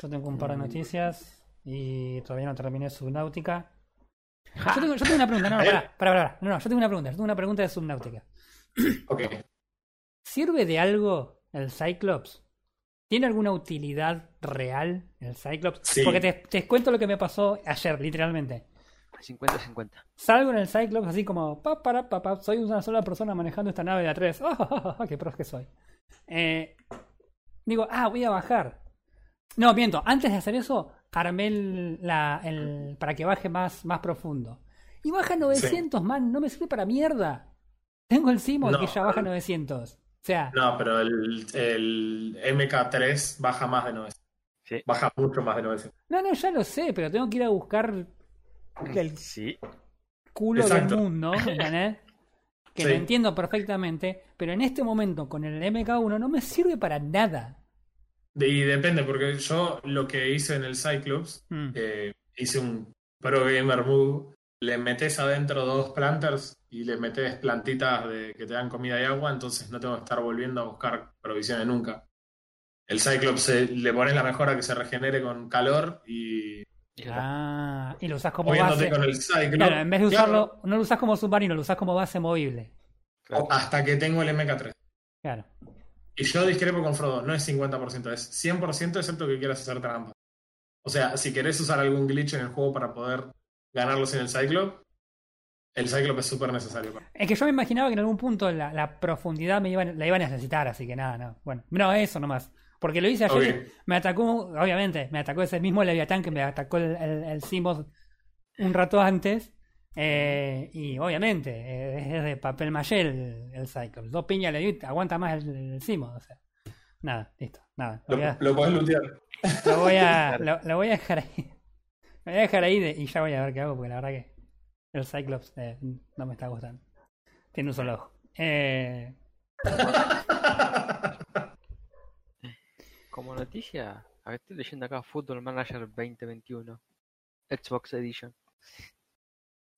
Yo tengo un par de Mm. noticias y todavía no terminé Subnáutica. Yo tengo, yo tengo una pregunta, no, no, pará, pará, pará. No, no, yo tengo una pregunta, yo tengo una pregunta de Subnáutica. Ok. ¿Sirve de algo el Cyclops? ¿Tiene alguna utilidad real el Cyclops? Sí. Porque te, te cuento lo que me pasó ayer, literalmente. 50-50. Salgo en el Cyclops así como, pa, para, pa, pa, soy una sola persona manejando esta nave de A3. ¡Ah, qué pros que soy! Eh, digo, ah, voy a bajar. No, miento, antes de hacer eso, armé el, la, el, para que baje más, más profundo. Y baja 900, man, no me sirve para mierda. Tengo el Simo No. que ya baja 900. O sea, No, pero el, el MK3 baja más de 900. Sí. Baja mucho más de 900. no, no, ya lo sé, pero tengo que ir a buscar el Sí. culo Exacto. del mundo, ¿entendés? Que Sí. lo entiendo perfectamente, pero en este momento con el MK1 no me sirve para nada. De- Y depende, porque yo lo que hice en el Cyclops, Mm. eh, hice un Pro Gamer Move. Le metes adentro dos planters y le metes plantitas de, que te dan comida y agua, entonces no tengo que estar volviendo a buscar provisiones nunca. El Cyclops eh, le pones la mejora que se regenere con calor y Ah, y lo usás como moviéndote base. con el Cyclops. Claro, en vez de Claro, usarlo, no lo usás como submarino, lo usás como base movible. hasta que tengo el MK3. Claro. Y yo discrepo con Frodo, no es 50%, es 100% excepto que quieras hacer trampa. O sea, si querés usar algún glitch en el juego para poder ganarlos en el Cyclops, el Cyclops es súper necesario. Es que yo me imaginaba que en algún punto la, la profundidad me iba, la iba a necesitar, así que nada, no. Bueno, no, eso nomás. Porque lo hice ayer, me atacó, obviamente, me atacó ese mismo Leviatán que me atacó el, el, el Simoth un rato antes. Eh, y obviamente, eh, es de papel maché el, el Cyclops. Dos piñas le di, aguanta más el, el Simoth. O sea, nada, listo, nada. Lo a, lo podés lootear. lo voy a, lo, lo voy a dejar ahí. Lo voy a dejar ahí de- y ya voy a ver qué hago, porque la verdad que el Cyclops eh, no me está gustando. Tiene un solo ojo. Eh, Como noticia, estoy leyendo acá Football Manager 2021. Xbox Edition.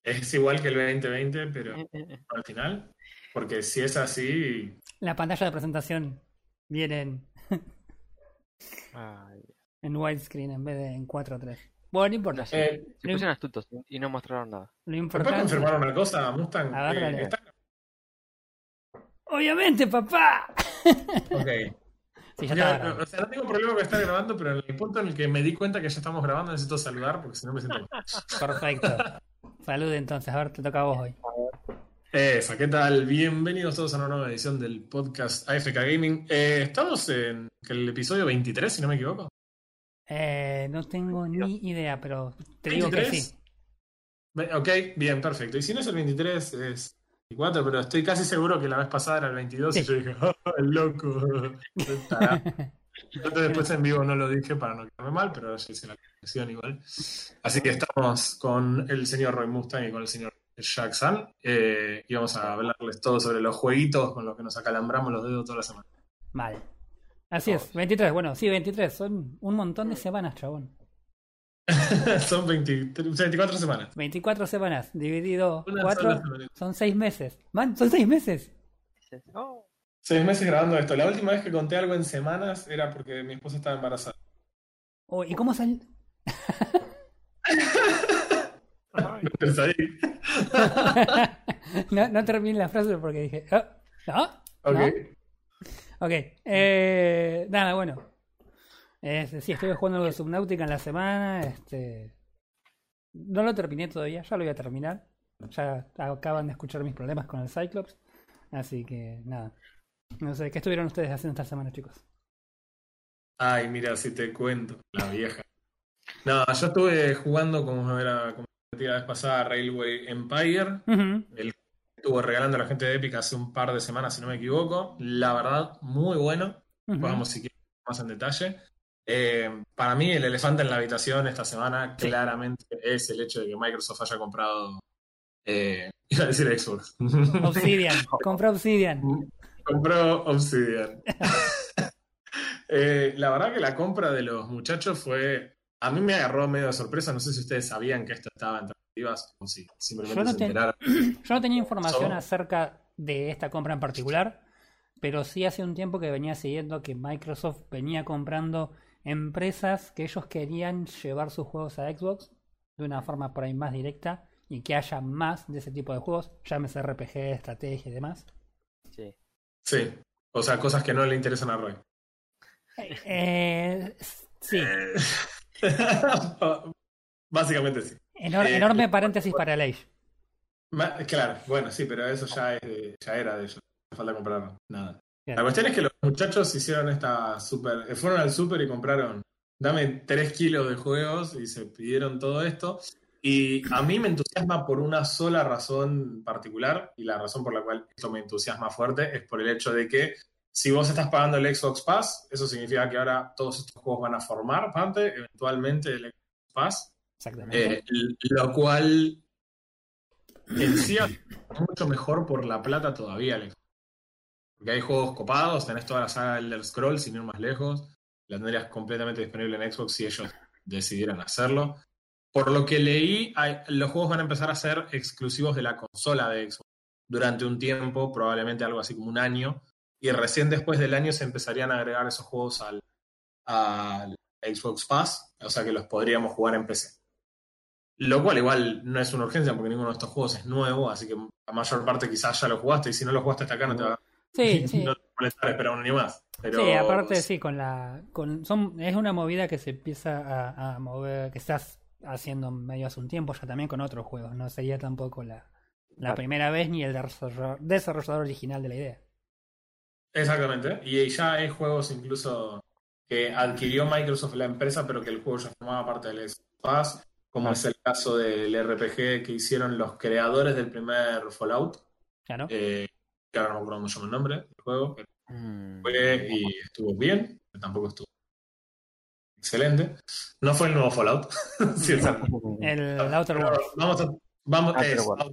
Es igual que el 2020, pero Eh, eh, eh. al final. Porque si es así, la pantalla de presentación viene en, en widescreen en vez de en 4.3. Bueno, no importa. Eh, se pusieron astutos y no mostraron nada. Lo ¿me puedes importante. confirmar una cosa, Mustang? A ver, Eh, dale. está- Obviamente, papá. Ok. Sí, ya Ya, no, o sea, no tengo problema con estar grabando, pero en el punto en el que me di cuenta que ya estamos grabando necesito saludar porque si no me siento mal. Perfecto. Salud entonces, a ver, te toca a vos hoy. Esa, ¿qué tal? Bienvenidos todos a una nueva edición del podcast AFK Gaming. Eh, estamos en el episodio 23, si no me equivoco. Eh, no tengo ni idea, pero te digo que 23. sí. Ok, bien, perfecto. Y si no es el 23, es 24, pero estoy casi seguro que la vez pasada era el 22 y yo dije, ¡oh, el loco! Entonces después en vivo no lo dije para no quedarme mal, pero ahora ya hice la corrección igual. Así que estamos con el señor Roy Mustang y con el señor Jack San eh, y vamos a hablarles todo sobre los jueguitos con los que nos acalambramos los dedos toda la semana. Mal. Así es, 23. Bueno, sí, 23. Son un montón de semanas, chabón. Son 23 24 semanas. 24 semanas dividido Una 4 sola semana. son 6 meses. Man, son 6 meses. "Oh, Seis meses grabando esto. La última vez que conté algo en semanas era porque mi esposa estaba embarazada. Oh, ¿Y cómo sal... ay". Entonces ahí. no, no terminé la frase porque dije, "Oh, ¿no? Ok. ¿No? Ok. Eh, nada, bueno. Este, sí, estuve jugando algo de Subnautica en la semana. Este, no lo terminé todavía, ya lo voy a terminar. Ya acaban de escuchar mis problemas con el Cyclops. Así que nada. No sé, ¿qué estuvieron ustedes haciendo esta semana, chicos? Ay, mira, si te cuento, la vieja. No, yo estuve jugando, como era como la vez pasada, Railway Empire. El que estuvo regalando a la gente de Epic hace un par de semanas, si no me equivoco. La verdad, muy bueno. Vamos si quieren más en detalle. Eh, para mí, el elefante en la habitación esta semana Sí. claramente es el hecho de que Microsoft haya comprado. Eh, iba a decir Xbox. Obsidian, compré Obsidian. Compró Obsidian. Eh, la verdad que la compra de los muchachos fue. A mí me agarró medio de sorpresa. No sé si ustedes sabían que esto estaba en tratativas o si simplemente Yo no se. Yo no tenía información So- acerca de esta compra en particular, pero sí hace un tiempo que venía siguiendo que Microsoft venía comprando empresas que ellos querían llevar sus juegos a Xbox de una forma por ahí más directa y que haya más de ese tipo de juegos, llámese RPG, estrategia y demás. Sí. O sea, cosas que no le interesan a Roy. Eh, sí, Básicamente sí. Enor- Eh, enorme paréntesis para el Age. Claro, bueno, sí, pero eso ya, es de- ya era de ellos. No falta comprar nada. Bien. La cuestión es que los muchachos hicieron esta super. Fueron al super y compraron. Dame 3 kilos de juegos y se pidieron todo esto. Y a mí me entusiasma por una sola razón particular. Y la razón por la cual esto me entusiasma fuerte es por el hecho de que si vos estás pagando el Xbox Pass, eso significa que ahora todos estos juegos van a formar parte eventualmente del Xbox Pass. Exactamente. Eh, lo cual en sí es mucho mejor por la plata todavía. Alex. Porque hay juegos copados, tenés toda la saga Elder Scrolls sin ir más lejos. La tendrías completamente disponible en Xbox si ellos decidieran hacerlo. Por lo que leí, hay- los juegos van a empezar a ser exclusivos de la consola de Xbox durante un tiempo, probablemente algo así como un año. Y recién después del año se empezarían a agregar esos juegos al, al Xbox Pass, o sea que los podríamos jugar en PC. Lo cual igual no es una urgencia porque ninguno de estos juegos es nuevo, así que la mayor parte quizás ya lo jugaste y si no lo jugaste hasta acá no te va Sí, sí. no te va a molestar esperar un año más. Pero, Sí, aparte sí, con la, con, son, es una movida que se empieza a, a mover, que estás haciendo medio hace un tiempo ya también con otros juegos. No sería tampoco la, la primera vez ni el desarrollador, desarrollador original de la idea. Exactamente. Y ya hay juegos incluso que adquirió Microsoft la empresa, pero que el juego ya formaba parte del Xbox Pass, como Ah. es el caso del RPG que hicieron los creadores del primer Fallout. ¿Ya no? Eh, que ahora no me acuerdo cómo se llama el nombre del juego, pero Mm, fue y estuvo bien, pero tampoco estuvo excelente. No fue el nuevo Fallout. sí. El Outer Worlds. Vamos a, vamos, Outer es, Worlds.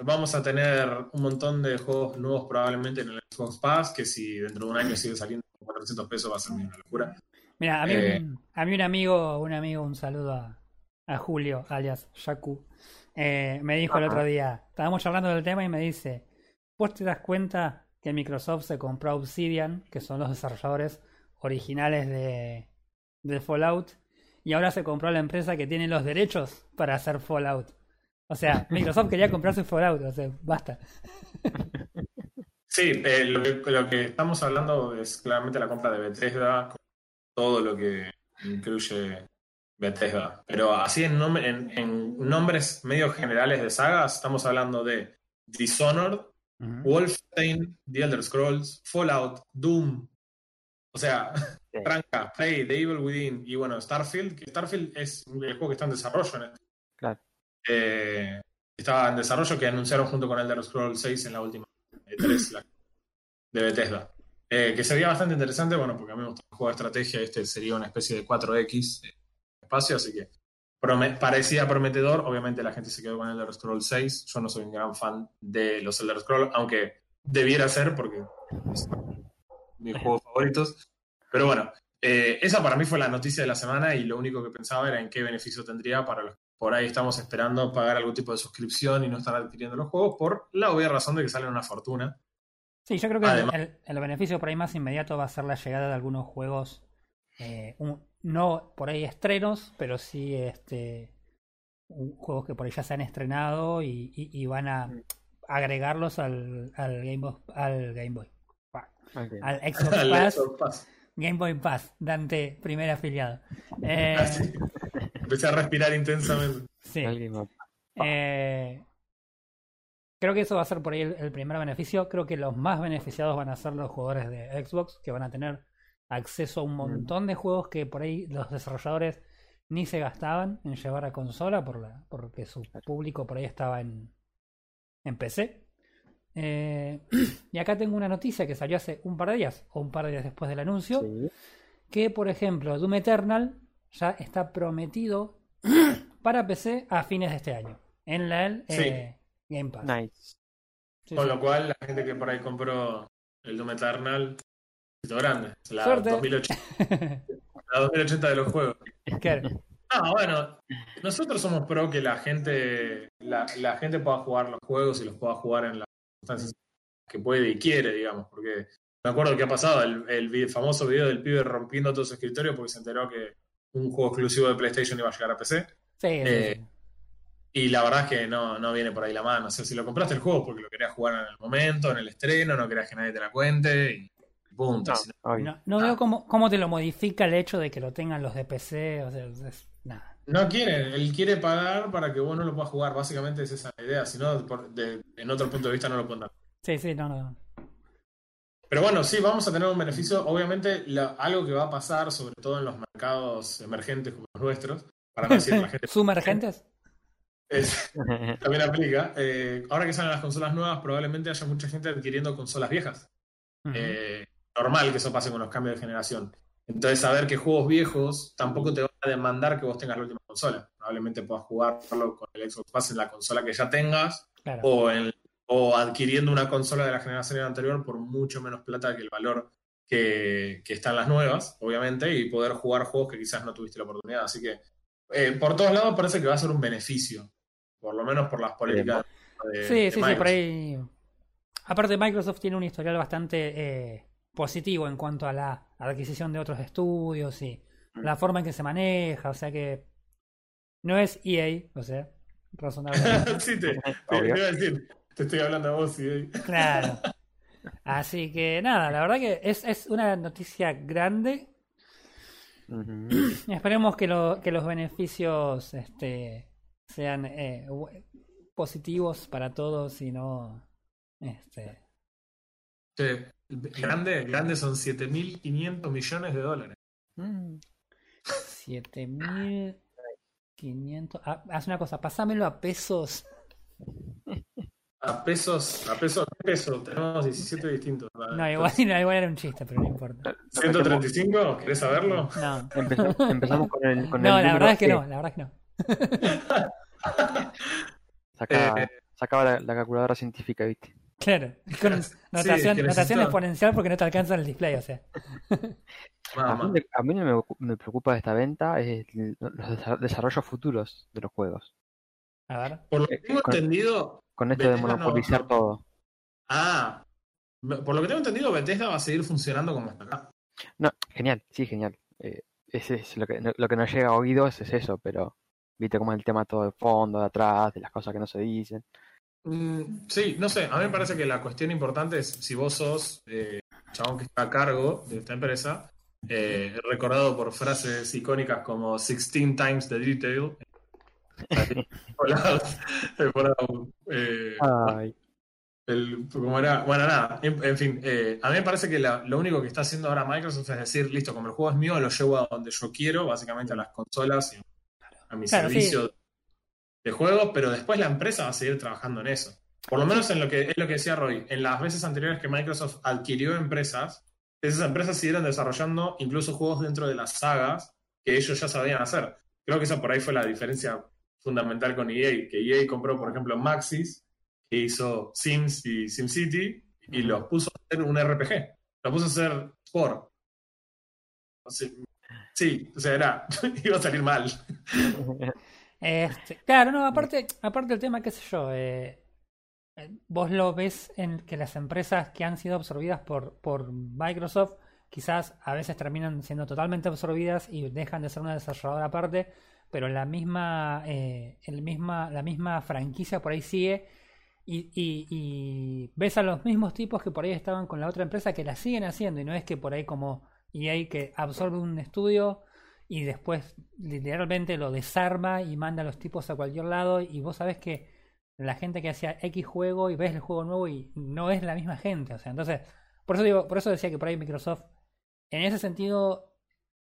vamos a tener un montón de juegos nuevos probablemente en el Xbox Pass, que si dentro de un año sigue saliendo por 400 pesos va a ser una locura. Mira, a mí, Eh. un, a mí un amigo, un amigo, un saludo a, a Julio, alias Yaku, eh, me dijo el otro día, estábamos charlando del tema y me dice, ¿vos te das cuenta que Microsoft se compró Obsidian, que son los desarrolladores originales de, de Fallout, y ahora se compró la empresa que tiene los derechos para hacer Fallout? O sea, Microsoft quería comprarse Fallout, o sea, basta. Sí, eh, lo, que, lo que estamos hablando es claramente la compra de Bethesda, con todo lo que incluye Bethesda. Pero así en, nom- en, en nombres medio generales de sagas, estamos hablando de Dishonored, Ujú. Wolfenstein, The Elder Scrolls, Fallout, Doom. O sea, Sí. Tranca, Prey, The Evil Within y bueno, Starfield, que Starfield es el juego que está en desarrollo. en este- Claro. Eh, estaba en desarrollo que anunciaron junto con Elder Scrolls 6 en la última E3 la- de Bethesda. Eh, que sería bastante interesante, bueno, porque a mí me gusta el juego de estrategia, este sería una especie de 4X eh, espacio, así que parecía prometedor. Obviamente la gente se quedó con Elder Scrolls 6. Yo no soy un gran fan de los Elder Scrolls, aunque debiera ser porque es mis juegos favoritos. Pero bueno, eh, esa para mí fue la noticia de la semana y lo único que pensaba era en qué beneficio tendría para los que por ahí estamos esperando pagar algún tipo de suscripción y no están adquiriendo los juegos por la obvia razón de que salen una fortuna. Sí, yo creo que el, Además- el- el beneficio por ahí más inmediato va a ser la llegada de algunos juegos, eh, un- no por ahí estrenos, pero sí este un- juegos que por ahí ya se han estrenado y, y- y van a agregarlos al, al Game Boy, al Game Boy, al Xbox Pass. Game Boy Pass, Dante, primer afiliado. Eh. Empecé a respirar intensamente. sí. Eh, creo que eso va a ser por ahí el, el primer beneficio. Creo que los más beneficiados van a ser los jugadores de Xbox, que van a tener acceso a un montón de juegos que por ahí los desarrolladores ni se gastaban en llevar a consola por la, porque su público por ahí estaba en, en PC. Eh, y acá tengo una noticia que salió hace un par de días, o un par de días después del anuncio, Sí. que por ejemplo Doom Eternal ya está prometido para PC a fines de este año en la el, Sí. eh, Game Pass. Nice. Sí, Con sí. lo cual, la gente que por ahí compró el Doom Eternal, éxito grande. Es La Suerte. 2080, la 2080 de los juegos. Claro. No, bueno, nosotros somos pro que la gente, la, la gente pueda jugar los juegos y los pueda jugar en las circunstancias que puede y quiere, digamos, porque me acuerdo que ha pasado el, famoso video del pibe rompiendo todo su escritorio porque se enteró que un juego exclusivo de PlayStation iba a llegar a PC. Sí, Eh, sí. Y la verdad es que no, no viene por ahí la mano. O sea, si lo compraste el juego porque lo querías jugar en el momento, en el estreno, no querías que nadie te la cuente y punto. No, Si no- obvio. No, no veo cómo, cómo te lo modifica el hecho de que lo tengan los de PC. O sea, es nada. No quiere, él quiere pagar para que vos no lo puedas jugar. Básicamente es esa la idea. Si no, por- de- en otro punto de vista no lo pueden dar. Sí, sí, no, no. Pero bueno, sí, vamos a tener un beneficio. Obviamente, la- algo que va a pasar, sobre todo en los mercados emergentes como los nuestros, para no decir la gente, ¿Sumergentes? es- también aplica. eh, ahora que salen las consolas nuevas, probablemente haya mucha gente adquiriendo consolas viejas. Eh, normal que eso pase con los cambios de generación. Entonces, saber que juegos viejos tampoco te van a demandar que vos tengas la última consola. Probablemente puedas jugarlo con el Xbox Pass en la consola que ya tengas claro. o, en- o adquiriendo una consola de la generación anterior por mucho menos plata que el valor que, que están las nuevas, obviamente, y poder jugar juegos que quizás no tuviste la oportunidad. Así que, eh, por todos lados, parece que va a ser un beneficio, por lo menos por las políticas de, Sí, de sí, sí, Microsoft. por ahí. Aparte, Microsoft tiene un historial bastante eh, positivo en cuanto a la adquisición de otros estudios y Mm. la forma en que se maneja. O sea que no es EA, o sea, razonablemente. sí, te, te- iba a decir, te estoy hablando a vos y Claro. Así que nada, la verdad que es, es una noticia grande. Esperemos que, lo, que los beneficios este, sean eh, positivos para todos y no. Este, Che, grande, grande son 7.500 millones de dólares. Mm. 7500. Ah, haz una cosa, pásamelo a pesos. A pesos, a pesos, ¿qué peso? Tenemos 17 distintos. No, igual, no, igual era un chiste, pero no importa. ¿135? ¿Querés saberlo? No, Empezamos, empezamos con el. Con no el la verdad es que no, la verdad es que no. Saca- Eh, sacaba la, la calculadora científica, ¿viste? Claro, con Sí, notación, exponencial porque no te alcanza el display, o sea. A mí, me- a mí no me, me preocupa de esta venta es los desa- desarrollos futuros de los juegos. A ver. Por lo que tengo con- entendido. Con esto de Bethesda no- monopolizar no- todo. Ah, por lo que tengo entendido, Bethesda va a seguir funcionando como está acá. No, genial, sí, genial. Eh, ese es lo que, lo que nos llega a oídos es eso, pero viste cómo es el tema todo de fondo, de atrás, de las cosas que no se dicen. Mm, sí, no sé. A mí me parece que la cuestión importante es si vos sos eh, chabón que está a cargo de esta empresa, eh, recordado por frases icónicas como 16 times the detail. Eh, Ay, El, como era, bueno, nada, en, en fin, eh, a mí me parece que la- lo único que está haciendo ahora Microsoft es decir, listo, como el juego es mío, lo llevo a donde yo quiero, básicamente a las consolas y a mi Claro, servicio de juegos, pero después la empresa va a seguir trabajando en eso. Por lo menos en lo que es lo que decía Roy, en las veces anteriores que Microsoft adquirió empresas, esas empresas siguieron desarrollando incluso juegos dentro de las sagas que ellos ya sabían hacer. Creo que esa por ahí fue la diferencia fundamental con EA, que EA compró, por ejemplo, Maxis, que hizo Sims y SimCity, y los puso a hacer un RPG. Los puso a hacer Sport. O sea, sí, o sea, era, iba a salir mal. Este, claro, no, aparte, aparte el tema, qué sé yo, eh, eh, vos lo ves en que las empresas que han sido absorbidas por, por Microsoft quizás a veces terminan siendo totalmente absorbidas y dejan de ser una desarrolladora aparte, pero la misma, eh, el misma, la misma franquicia por ahí sigue y, y, y ves a los mismos tipos que por ahí estaban con la otra empresa que la siguen haciendo y no es que por ahí como EA que absorbe un estudio y después literalmente lo desarma y manda a los tipos a cualquier lado y vos sabés que la gente que hacía X juego y ves el juego nuevo y no es la misma gente, o sea, entonces, por eso digo, por eso decía que por ahí Microsoft en ese sentido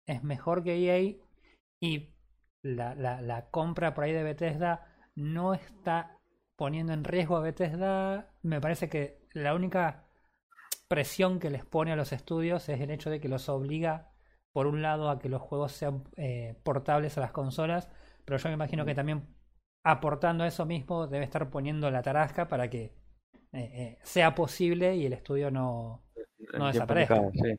es mejor que EA y la, la, la compra por ahí de Bethesda no está poniendo en riesgo a Bethesda, me parece que la única presión que les pone a los estudios es el hecho de que los obliga por un lado a que los juegos sean eh, portables a las consolas, pero yo me imagino que también aportando eso mismo debe estar poniendo la tarasca para que eh, eh, sea posible y el estudio no... No desaparezca. sí.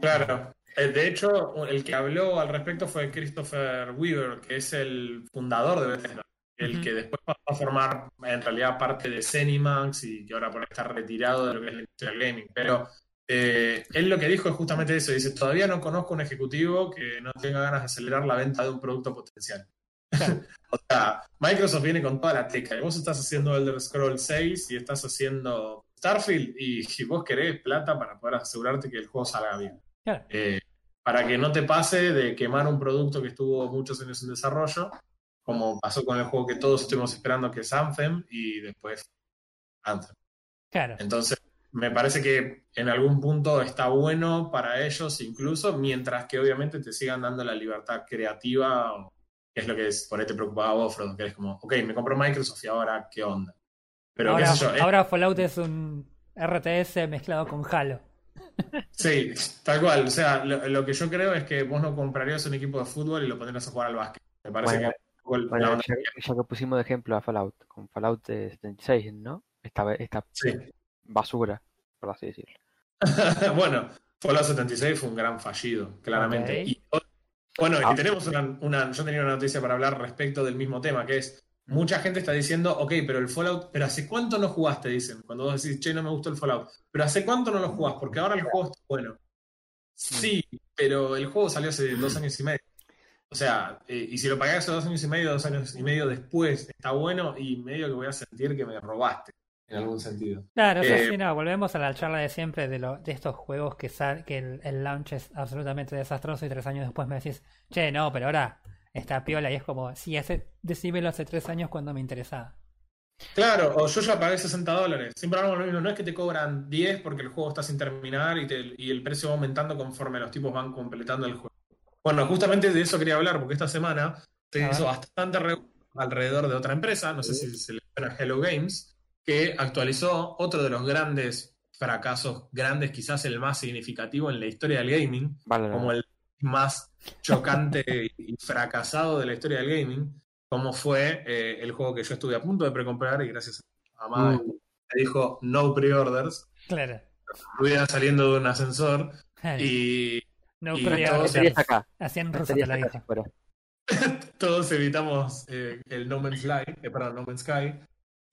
Claro. Eh, De hecho, el que habló al respecto fue Christopher Weaver, que es el fundador de Bethesda. El que después pasó a formar en realidad parte de Zenimax y que ahora por ahí está retirado de lo que es la industria del gaming. Pero eh, él lo que dijo es justamente eso. Dice, todavía no conozco un ejecutivo que no tenga ganas de acelerar la venta de un producto potencial. o sea, Microsoft viene con toda la teca. Y vos estás haciendo Elder Scrolls 6 y estás haciendo Starfield y, y vos querés plata para poder asegurarte que el juego salga bien. Claro. Eh, para que no te pase de quemar un producto que estuvo muchos años en desarrollo, como pasó con el juego que todos estuvimos esperando, que es Anthem, y después Anthem. Claro. Entonces, me parece que en algún punto está bueno para ellos incluso, mientras que obviamente te sigan dando la libertad creativa, que es lo que es, por ahí te preocupaba vos, Frodo, que es como, ok, me compro Microsoft y ahora, ¿qué onda? Pero ahora, qué sé yo, es- ahora Fallout es un RTS mezclado con Halo. Sí, tal cual. O sea, lo, lo que yo creo es que vos no comprarías un equipo de fútbol y lo pondrías a jugar al básquet. Me parece Bueno, que el- Bueno, ya, que- ya que pusimos de ejemplo a Fallout, con Fallout eh, 76, ¿no? Esta, esta Sí. Basura, por así decirlo. bueno, Fallout 76 fue un gran fallido, claramente. Y, bueno, y Ah. tenemos una, una- yo tenía una noticia para hablar respecto del mismo tema, que es, mucha gente está diciendo, ok, pero el Fallout, pero ¿hace cuánto no jugaste? Dicen, cuando vos decís, che, no me gustó el Fallout. Pero ¿hace cuánto no lo jugás? Porque ahora el juego está bueno. Sí, pero el juego salió hace dos años y medio. O sea, eh, y si lo hace dos años y medio, dos años y medio después, está bueno y medio que voy a sentir que me robaste, en algún sentido. Claro, eso Eh, sí, no, volvemos a la charla de siempre de, lo, de estos juegos que, sal- que el, el launch es absolutamente desastroso y tres años después me decís, che, no, pero ahora está piola y es como, sí, hace, decímelo hace tres años cuando me interesaba. Claro, o yo ya pagué 60 dólares. Siempre hablamos lo mismo. No es que te cobran 10 porque el juego está sin terminar y, te- y el precio va aumentando conforme los tipos van completando el juego. Bueno, justamente de eso quería hablar porque esta semana se hizo bastante re- alrededor de otra empresa, no sé si se le suena Hello Games, que actualizó otro de los grandes fracasos, grandes, quizás el más significativo en la historia del gaming, Vale, como el más chocante y fracasado de la historia del gaming, como fue eh, el juego que yo estuve a punto de precomprar y gracias a mamá Mm. me dijo no pre-orders, Claro. estuviera saliendo de un ascensor y no, en No ruso te lo dijo. todos evitamos eh, el No Man's Sky, eh, perdón, No Man's Sky,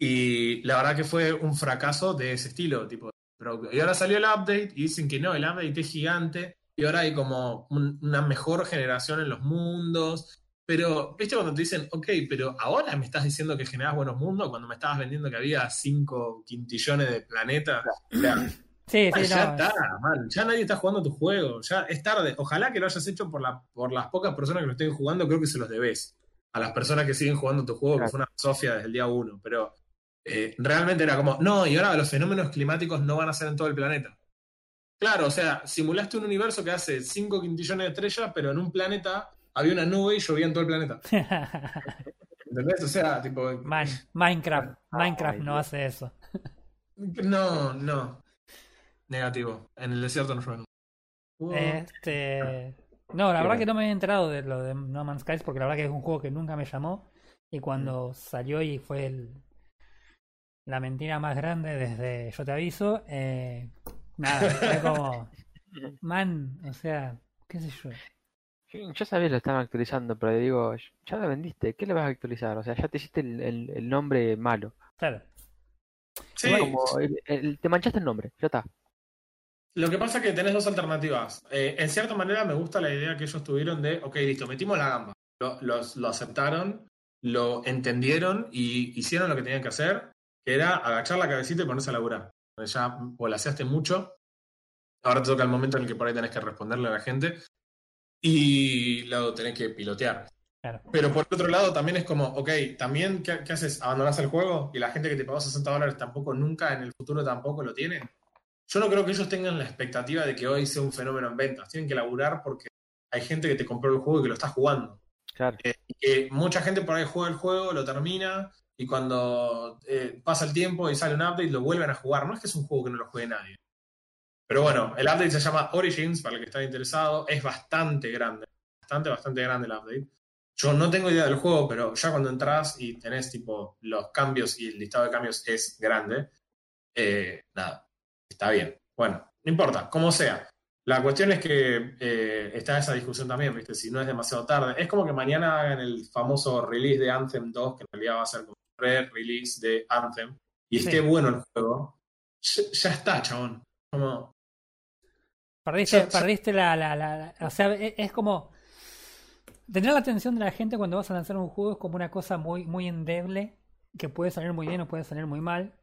y la verdad que fue un fracaso de ese estilo, tipo, pero- y ahora salió el update y dicen que no, el update es gigante y ahora hay como un- una mejor generación en los mundos, pero, ¿viste cuando te dicen, ok, pero ahora me estás diciendo que generas buenos mundos cuando me estabas vendiendo que había 5 quintillones de planetas? O sea, Sí, sí, ya no. está, man. Ya nadie está jugando tu juego. Ya es tarde. Ojalá que lo hayas hecho por, la, por las pocas personas que lo estén jugando. Creo que se los debes. A las personas que siguen jugando tu juego, que Claro. fue una Sofía desde el día uno. Pero eh, realmente era como, no, y ahora los fenómenos climáticos no van a ser en todo el planeta. Claro, o sea, simulaste un universo que hace 5 quintillones de estrellas, pero en un planeta había una nube y llovía en todo el planeta. ¿Entendés? O sea, tipo. Man, Minecraft. Minecraft Ay, no hace eso. No, no. Negativo. En el desierto no llueve. Este. No, la Qué verdad bueno. que no me he enterado de lo de No Man's Sky porque la verdad que es un juego que nunca me llamó. Y cuando salió y fue el, la mentira más grande desde Yo te aviso, eh, nada, fue como. Man, o sea, qué sé yo. Sabía que lo estaban actualizando, pero digo, ya lo vendiste, ¿qué le vas a actualizar? O sea, ya te hiciste el, el- el nombre malo. Claro. Sí, Como el- el- te manchaste el nombre, ya está. Lo que pasa es que tenés dos alternativas. Eh, en cierta manera me gusta la idea que ellos tuvieron de, ok, listo, metimos la gamba. Lo, los- lo aceptaron, lo entendieron y hicieron lo que tenían que hacer, que era agachar la cabecita y ponerse a laburar. Ya volaseaste mucho. Ahora te toca el momento en el que por ahí tenés que responderle a la gente y lo tenés que pilotear. Claro. Pero por otro lado también es como, ok, también, ¿qué, qué haces? ¿Abandonás el juego? Y la gente que te pagó 60 dólares tampoco, nunca en el futuro tampoco lo tiene. Yo no creo que ellos tengan la expectativa de que hoy sea un fenómeno en ventas. Tienen que laburar porque hay gente que te compró el juego y que lo está jugando. Claro. Eh, y que mucha gente por ahí juega el juego, lo termina y cuando eh, pasa el tiempo y sale un update lo vuelven a jugar. No es que es un juego que no lo juegue nadie. Pero bueno, el update se llama Origins, para el que está interesado. Es bastante grande. Bastante, bastante grande el update. Yo no tengo idea del juego, pero ya cuando entras y tenés tipo los cambios y el listado de cambios es grande, eh, nada, está bien. Bueno, no importa, como sea. La cuestión es que eh, está esa discusión también, ¿viste? Si no es demasiado tarde. Es como que mañana hagan el famoso release de Anthem 2, que en realidad va a ser como re-release de Anthem, y Sí. esté bueno el juego. Ya, ya está, chabón. Como, Perdiste, yo- perdiste la, la, la- la- O sea, e- es, como. Tener la atención de la gente cuando vas a lanzar un juego es como una cosa muy, muy endeble. Que puede salir muy bien o puede salir muy mal.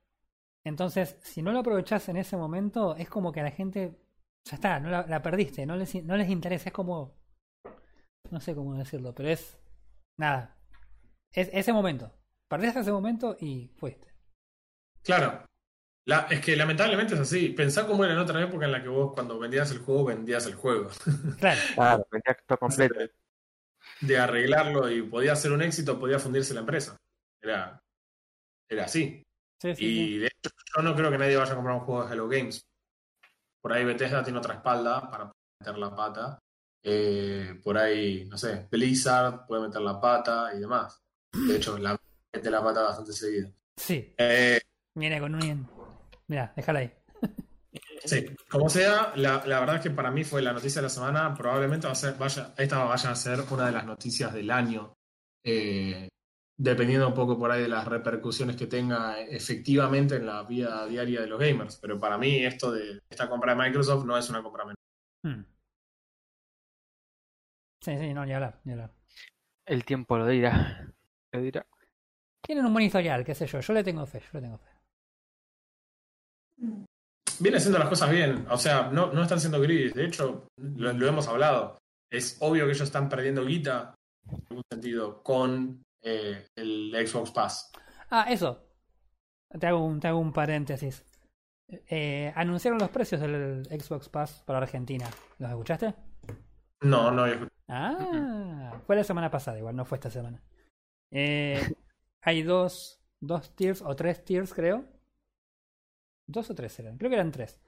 Entonces, si no lo aprovechás en ese momento, es como que a la gente. Ya está, no la, la perdiste. No les, no les interesa. Es como. No sé cómo decirlo, pero es. Nada. Es ese momento. Perdiste ese momento y fuiste. Claro. La- es que lamentablemente es así. Pensá cómo era en otra época en la que vos cuando vendías el juego, vendías el juego. Claro. Claro, vendía todo completo. De arreglarlo y podía ser un éxito, podía fundirse la empresa. Era, era así. Sí, sí, sí. Y de hecho, yo no creo que nadie vaya a comprar un juego de Hello Games. Por ahí Bethesda tiene otra espalda para meter la pata. Eh, por ahí, no sé, Blizzard puede meter la pata y demás. De hecho, la mete la pata bastante seguido. Sí. Eh, Viene con un. Mira, déjala ahí. sí, como sea, la, la verdad es que para mí fue la noticia de la semana. Probablemente va a ser, vaya, esta vaya a ser una de las noticias del año. eh, dependiendo un poco por ahí de las repercusiones que tenga efectivamente en la vida diaria de los gamers. Pero para mí esto de esta compra de Microsoft no es una compra menor. Hmm. Sí, sí, no, ni hablar, ni hablar. El tiempo lo dirá. Lo dirá. Tienen un buen historial, qué sé yo. Yo le tengo fe, yo le tengo fe. Viene haciendo las cosas bien, o sea, no, no están siendo gris, de hecho, lo, lo hemos hablado. Es obvio que ellos están perdiendo guita, en algún sentido, con eh, el Xbox Pass. Ah, eso. Te hago un, te hago un paréntesis. Eh, anunciaron los precios del Xbox Pass para Argentina. ¿Los escuchaste? No, no escuchado. Ah, fue la semana pasada, igual, no fue esta semana. Eh, hay dos, dos tiers o tres tiers, creo. Dos o tres eran, creo que eran tres.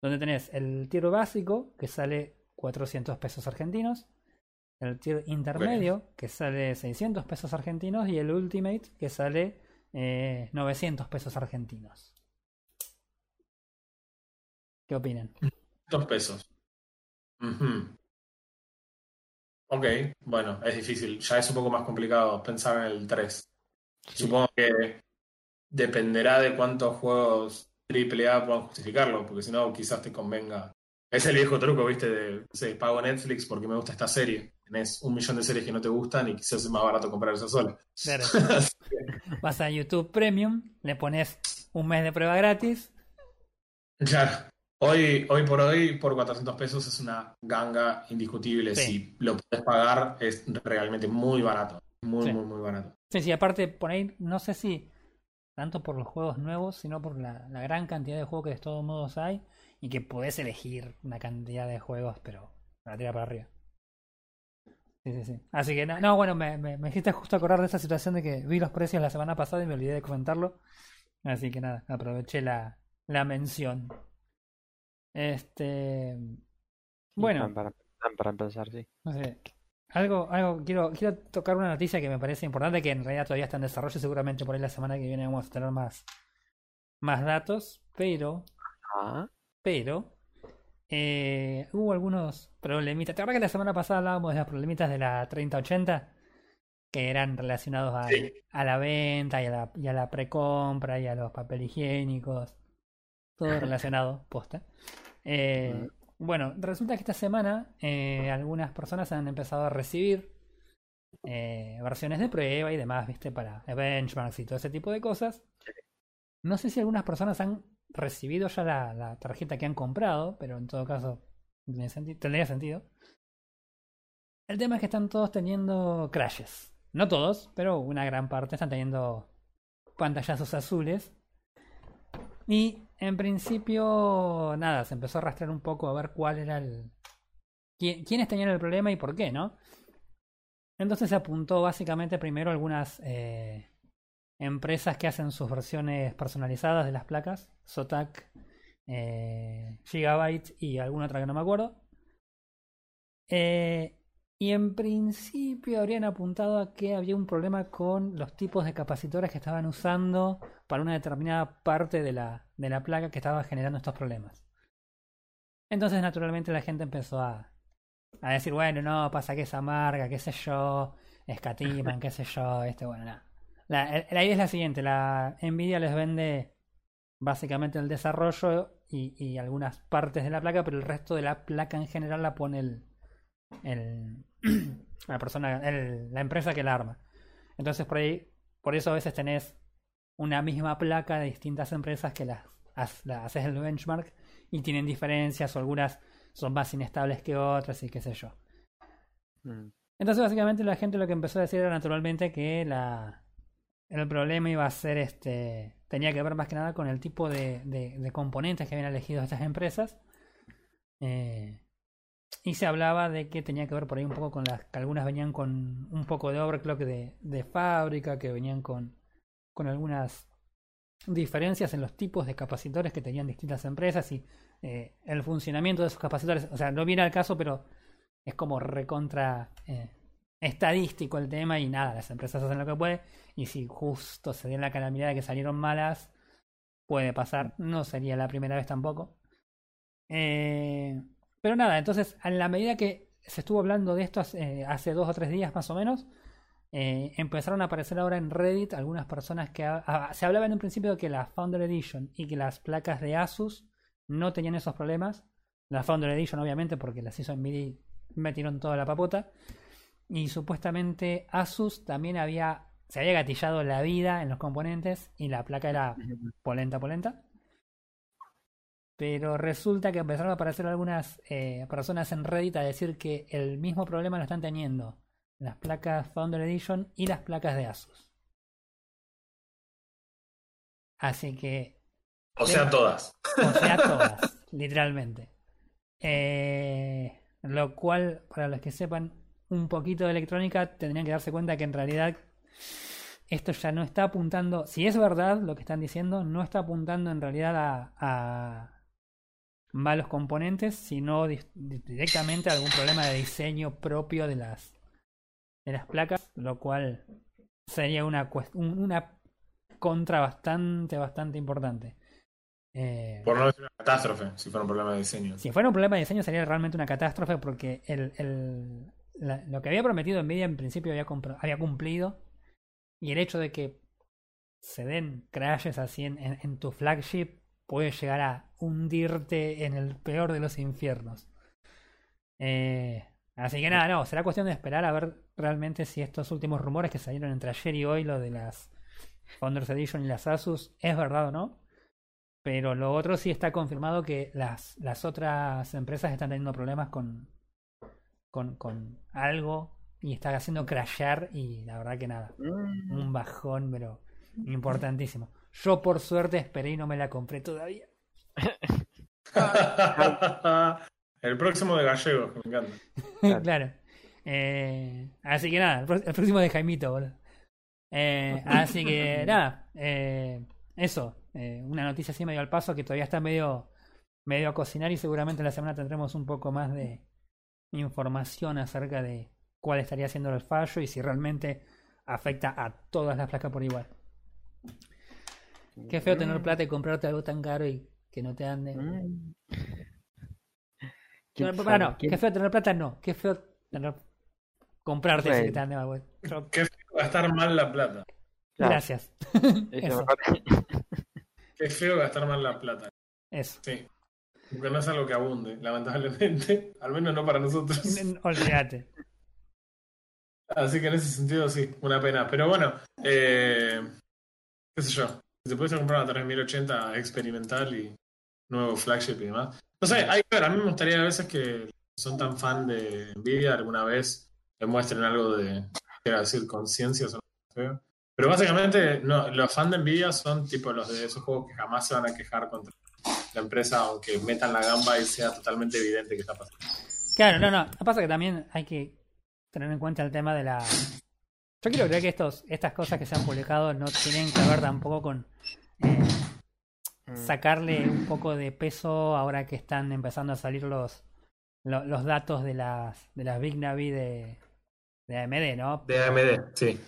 Donde tenés el tier básico, que sale 400 pesos argentinos. El tier intermedio, que sale 600 pesos argentinos. Y el ultimate, que sale eh, 900 pesos argentinos. ¿Qué opinan? Dos pesos. Ujú. Ok, bueno, es difícil. Ya es un poco más complicado pensar en el 3. Supongo que dependerá de cuántos juegos AAA puedan justificarlo, porque si no, quizás te convenga. Es el viejo truco, viste, de, no sé, pago Netflix porque me gusta esta serie. Tenés un millón de series que no te gustan y quizás es más barato comprar esa sola. Claro. Vas a YouTube Premium, le pones un mes de prueba gratis. Claro. Hoy, hoy por hoy, por 400 pesos es una ganga indiscutible. Sí. Si lo puedes pagar, es realmente muy barato. Muy, Sí. muy, muy barato. Sí, sí, aparte por ahí, no sé si tanto por los juegos nuevos, sino por la, la gran cantidad de juegos que de todos modos hay y que podés elegir una cantidad de juegos, pero la tira para arriba. Sí, sí, sí. Así que no, no, bueno, me, me, me hiciste justo acordar de esa situación de que vi los precios la semana pasada y me olvidé de comentarlo. Así que nada, aproveché la, la mención. Este. Bueno. Para, para empezar, sí. No sé. Algo, algo, quiero, quiero tocar una noticia que me parece importante, que en realidad todavía está en desarrollo, seguramente por ahí la semana que viene vamos a tener más, más datos, pero, pero, eh, hubo algunos problemitas. ¿Te acuerdas que la semana pasada hablábamos de los problemitas de la 3080? Que eran relacionados a, Sí. a la venta y a la, y a la precompra y a los papel higiénicos. Todo relacionado, posta. Eh, bueno, resulta que esta semana eh, algunas personas han empezado a recibir eh, versiones de prueba y demás, ¿viste? Para benchmarks y todo ese tipo de cosas. No sé si algunas personas han recibido ya la, tarjeta que han comprado, pero en todo caso tendría sentido. El tema es que están todos teniendo crashes. No todos, pero una gran parte están teniendo pantallazos azules. Y en principio, nada, se empezó a rastrear un poco a ver cuál era el. quién- quiénes tenían el problema y por qué, ¿no? Entonces se apuntó básicamente primero algunas eh, empresas que hacen sus versiones personalizadas de las placas, Zotac, eh, Gigabyte y alguna otra que no me acuerdo. Eh, y en principio habrían apuntado a que había un problema con los tipos de capacitores que estaban usando para una determinada parte de la, de la placa que estaba generando estos problemas. Entonces, naturalmente, la gente empezó a, a decir, bueno, no, pasa que es amarga, qué sé yo, escatiman, qué sé yo, este, bueno, nada. La, idea es la siguiente, la Nvidia les vende básicamente el desarrollo y, y algunas partes de la placa, pero el resto de la placa en general la pone el, el la persona, el- la empresa que la arma. Entonces por ahí, por eso a veces tenés una misma placa de distintas empresas que las haces el benchmark y tienen diferencias o algunas son más inestables que otras y qué sé yo. Mm. Entonces básicamente la gente lo que empezó a decir era naturalmente que la el problema iba a ser este tenía que ver más que nada con el tipo de, de- de componentes que habían elegido estas empresas Eh, y se hablaba de que tenía que ver por ahí un poco con las que algunas venían con un poco de overclock de, de fábrica que venían con con algunas diferencias en los tipos de capacitores que tenían distintas empresas y eh, el funcionamiento de esos capacitores o sea no viene al caso pero es como recontra eh, estadístico el tema y nada, las empresas hacen lo que pueden y si justo se dio la calamidad de que salieron malas, puede pasar, no sería la primera vez tampoco. Eh, pero nada, entonces a la medida que se estuvo hablando de esto hace, hace dos o tres días más o menos, eh, empezaron a aparecer ahora en Reddit algunas personas que ha- se hablaba en un principio de que la Founder Edition y que las placas de Asus no tenían esos problemas. La Founder Edition obviamente porque las hizo Nvidia y metieron toda la papota. Y supuestamente Asus también había. Se había gatillado la vida en los componentes y la placa era polenta, polenta. Pero resulta que empezaron a aparecer algunas eh, personas en Reddit a decir que el mismo problema lo están teniendo las placas Founder Edition y las placas de Asus. Así que O sea, todas. o sea, todas, literalmente. Eh, lo cual, para los que sepan un poquito de electrónica, tendrían que darse cuenta que en realidad esto ya no está apuntando, si es verdad lo que están diciendo, no está apuntando en realidad a, a malos componentes, sino di- di- directamente algún problema de diseño propio de las, de las placas, lo cual sería una, una contra bastante, bastante importante. Eh, Por no decir una catástrofe, si fuera un problema de diseño. si fuera un problema de diseño sería realmente una catástrofe porque el, el- la- lo que había prometido Nvidia en principio había, había cumplido y el hecho de que se den crashes así en, en- en tu flagship puede llegar a hundirte en el peor de los infiernos. Eh, así que nada, no, será cuestión de esperar a ver realmente si estos últimos rumores que salieron entre ayer y hoy, lo de las Founders Edition y las Asus, es verdad o no. Pero lo otro sí está confirmado que las, las otras empresas están teniendo problemas con, con, con algo y está haciendo crashear y la verdad que nada, Mm. un bajón, pero importantísimo. Yo por suerte esperé y no me la compré todavía. el próximo de gallegos, me encanta. Claro. claro. Eh, así que nada, el, próximo de Jaimito, boludo. Eh, así que nada, eh, eso, eh, una noticia así medio al paso que todavía está medio, medio a cocinar y seguramente la semana tendremos un poco más de información acerca de cuál estaría siendo el fallo y si realmente afecta a todas las placas por igual. Qué feo tener plata y comprarte algo tan caro y que no te ande. Mm. ¿Quién No, qué feo tener plata, no. Qué feo tener comprarte ese que Bueno. te ande mal, Qué feo gastar mal la plata. Claro, Gracias. eso parece- Qué feo gastar mal la plata. eso. Sí. Porque no es algo que abunde, lamentablemente. Al menos no para nosotros. Olvídate. Así que en ese sentido sí, una pena. Pero bueno, eh, qué sé yo. Si se pudiese comprar una 3080 experimental y nuevo flagship y demás. No sé, hay que. A mí me gustaría a veces que son tan fan de Nvidia alguna vez demuestren algo de, quiero decir, conciencia. Pero básicamente no, los fans de Nvidia son tipo los de esos juegos que jamás se van a quejar contra la empresa aunque metan la gamba y sea totalmente evidente que está pasando. Claro, no, no. Pasa que también hay que tener en cuenta el tema de la. Yo quiero creer que estos, estas cosas que se han publicado no tienen que ver tampoco con eh, Mm. sacarle un poco de peso ahora que están empezando a salir los, lo- los datos de las, de las Big Navi de, de AMD, ¿no? De AMD, sí.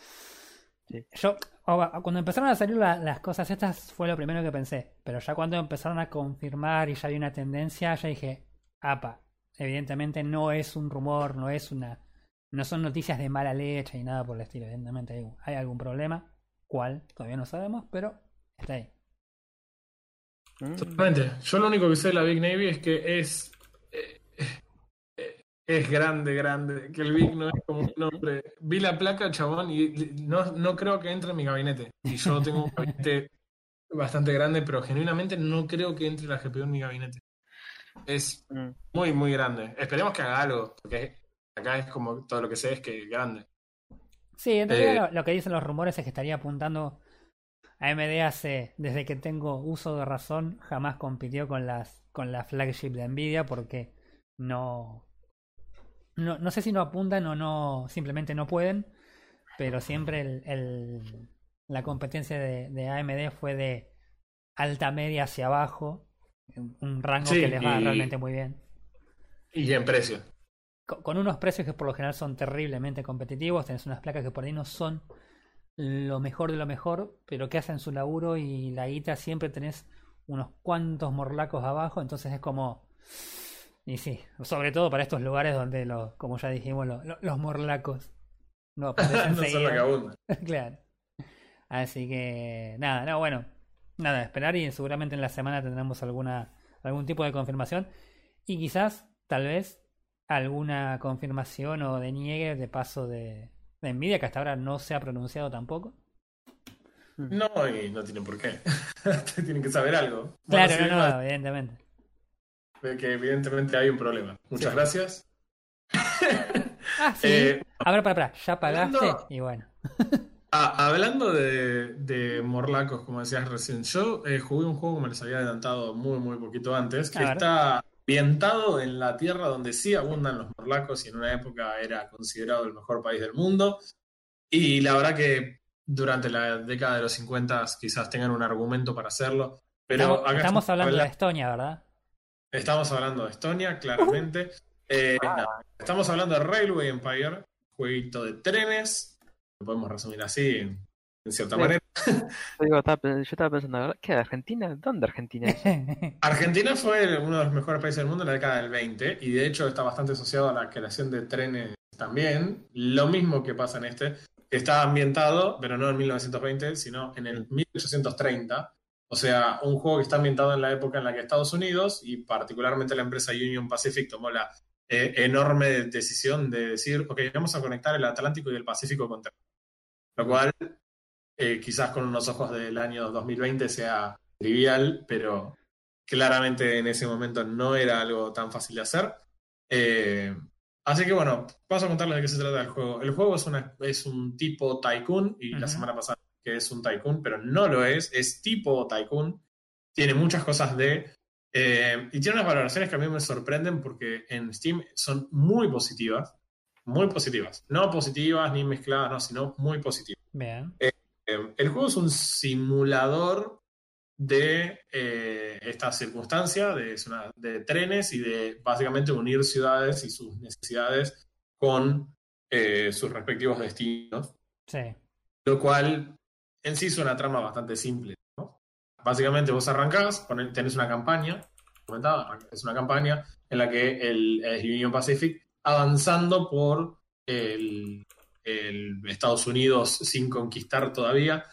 Yo, cuando empezaron a salir la- las cosas estas, fue lo primero que pensé. Pero ya cuando empezaron a confirmar y ya había una tendencia, ya dije, apa, evidentemente no es un rumor, no es una. No son noticias de mala leche y nada por el estilo. Evidentemente hay, hay algún problema. ¿Cuál? Todavía no sabemos, pero está ahí. Mm. Totalmente. Yo lo único que sé de la Big Navy es que es. eh, eh, es grande, grande. Que el Big no es como un nombre. Vi la placa, chabón, y no, no creo que entre en mi gabinete. Y yo tengo un gabinete bastante grande, pero genuinamente no creo que entre la GPU en mi gabinete. Es Mm. muy, muy grande. Esperemos que haga algo, porque acá es como todo lo que sé es que es grande. Sí, en realidad Eh, lo, que dicen los rumores es que estaría apuntando a AMD hace, desde que tengo uso de razón, jamás compitió con las con la flagship de Nvidia porque no, no no sé si no apuntan o no simplemente no pueden, pero siempre el, el- la competencia de, de AMD fue de alta media hacia abajo, un un rango Sí, que les va y- realmente muy bien Y en precio. Co- con unos precios que por lo general son terriblemente competitivos, tenés unas placas que por ahí no son lo mejor de lo mejor, pero que hacen su laburo y la guita siempre tenés unos cuantos morlacos abajo, entonces es como... Y sí, sobre todo para estos lugares donde, lo, como ya dijimos, lo- lo- los morlacos no aparecen no son claro. Así que, nada, no, bueno, nada, esperar y seguramente en la semana tendremos alguna algún tipo de confirmación. Y quizás, tal vez, alguna confirmación o deniegue de paso de, de Nvidia que hasta ahora no se ha pronunciado tampoco. No, y no tienen por qué. tienen que saber algo. Claro, Bueno, no, no, evidentemente. de que evidentemente hay un problema. Muchas Sí. gracias. Ah, sí. Eh, a ver, para, para, ya pagaste hablando- y bueno. ah, hablando de, de morlacos, como decías recién, yo eh, jugué un juego, como les había adelantado muy, muy poquito antes, que está ambientado en la tierra donde sí abundan los morlacos y en una época era considerado el mejor país del mundo. Y la verdad que durante la década de los 50 quizás tengan un argumento para hacerlo. Pero estamos, acá estamos hablando de Estonia, ¿verdad? Estamos hablando de Estonia, claramente. Eh, no, estamos hablando de Railway Empire, jueguito de trenes. Lo podemos resumir así, en, cierta Sí. manera. Yo, digo, estaba pe- yo estaba pensando, ¿qué? ¿Argentina? ¿Dónde Argentina es? Argentina fue uno de los mejores países del mundo en la década del 20 y de hecho está bastante asociado a la creación de trenes también. Lo mismo que pasa en este, que está ambientado, pero no en 1920, sino en el 1830. O sea, un juego que está ambientado en la época en la que Estados Unidos y particularmente la empresa Union Pacific tomó la eh, enorme decisión de decir, ok, vamos a conectar el Atlántico y el Pacífico con. Lo cual, eh, quizás con unos ojos del año 2020 sea trivial, pero claramente en ese momento no era algo tan fácil de hacer. Eh, así que bueno, paso a contarles de qué se trata el juego. El juego es, una, es un tipo tycoon, y la Ujú. semana pasada que es un tycoon, pero no lo es, es tipo tycoon. Tiene muchas cosas de... eh, y tiene unas valoraciones que a mí me sorprenden porque en Steam son muy positivas. Muy positivas. No positivas ni mezcladas, no, sino muy positivas. Bien. Eh, el juego es un simulador de eh, esta circunstancia, de, es una- de trenes y de básicamente unir ciudades y sus necesidades con eh, sus respectivos destinos, Sí. lo cual en sí es una trama bastante simple. ¿no? Básicamente vos arrancás, ponen- tenés una campaña, comentaba, es una campaña en la que el, el Union Pacific avanzando por el, el Estados Unidos sin conquistar todavía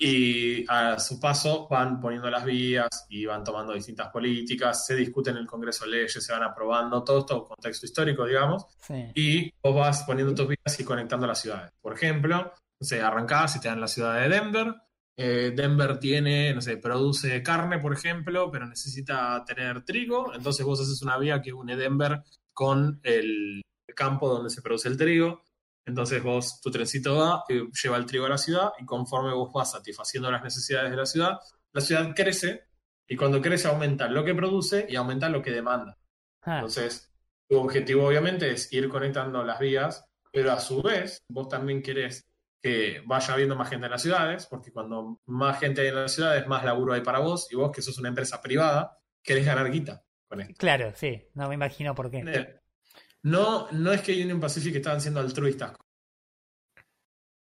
y a su paso van poniendo las vías y van tomando distintas políticas, se discuten en el Congreso leyes, se van aprobando, todo esto contexto histórico, digamos, Sí. y vos vas poniendo tus vías y conectando las ciudades. Por ejemplo, no sé, arrancás y te dan la ciudad de Denver. Eh, Denver tiene, no sé, produce carne, por ejemplo, pero necesita tener trigo. Entonces vos haces una vía que une Denver con el campo donde se produce el trigo. Entonces vos, tu trencito va, eh, lleva el trigo a la ciudad y conforme vos vas satisfaciendo las necesidades de la ciudad, la ciudad crece y cuando crece aumenta lo que produce y aumenta lo que demanda. Ah, Entonces, tu objetivo obviamente es ir conectando las vías, pero a su vez vos también querés que vaya habiendo más gente en las ciudades, porque cuando más gente hay en las ciudades, más laburo hay para vos, y vos que sos una empresa privada, querés ganar guita con esto. claro, sí. No me imagino por qué. No, no es que Union Pacific estaban siendo altruistas.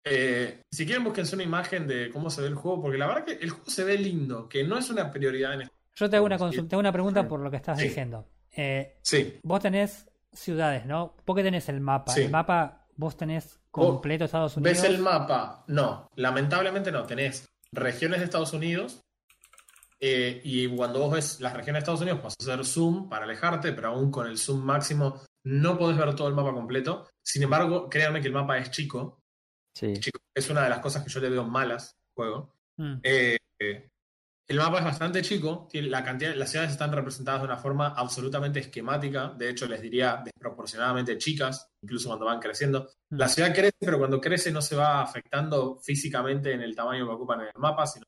Eh, si quieren, búsquense una imagen de cómo se ve el juego, porque la verdad que el juego se ve lindo, que no es una prioridad en este. Yo te hago una, Sí. consul- te hago una pregunta por lo que estás Sí. diciendo. Eh, Sí, vos tenés ciudades, ¿no? ¿Por qué tenés el mapa? Sí. El mapa vos tenés completo Estados Unidos. ¿Ves el mapa? No, lamentablemente no. Tenés regiones de Estados Unidos eh, y cuando vos ves las regiones de Estados Unidos, puedes hacer zoom para alejarte, pero aún con el zoom máximo no podés ver todo el mapa completo. Sin embargo, créanme que el mapa es chico. Sí. chico es una de las cosas que yo le veo malas al juego. Mm. Eh, eh, el mapa es bastante chico, tiene la cantidad, las ciudades están representadas de una forma absolutamente esquemática, de hecho les diría desproporcionadamente chicas, incluso cuando van creciendo. Mm. La ciudad crece, pero cuando crece no se va afectando físicamente en el tamaño que ocupan en el mapa, sino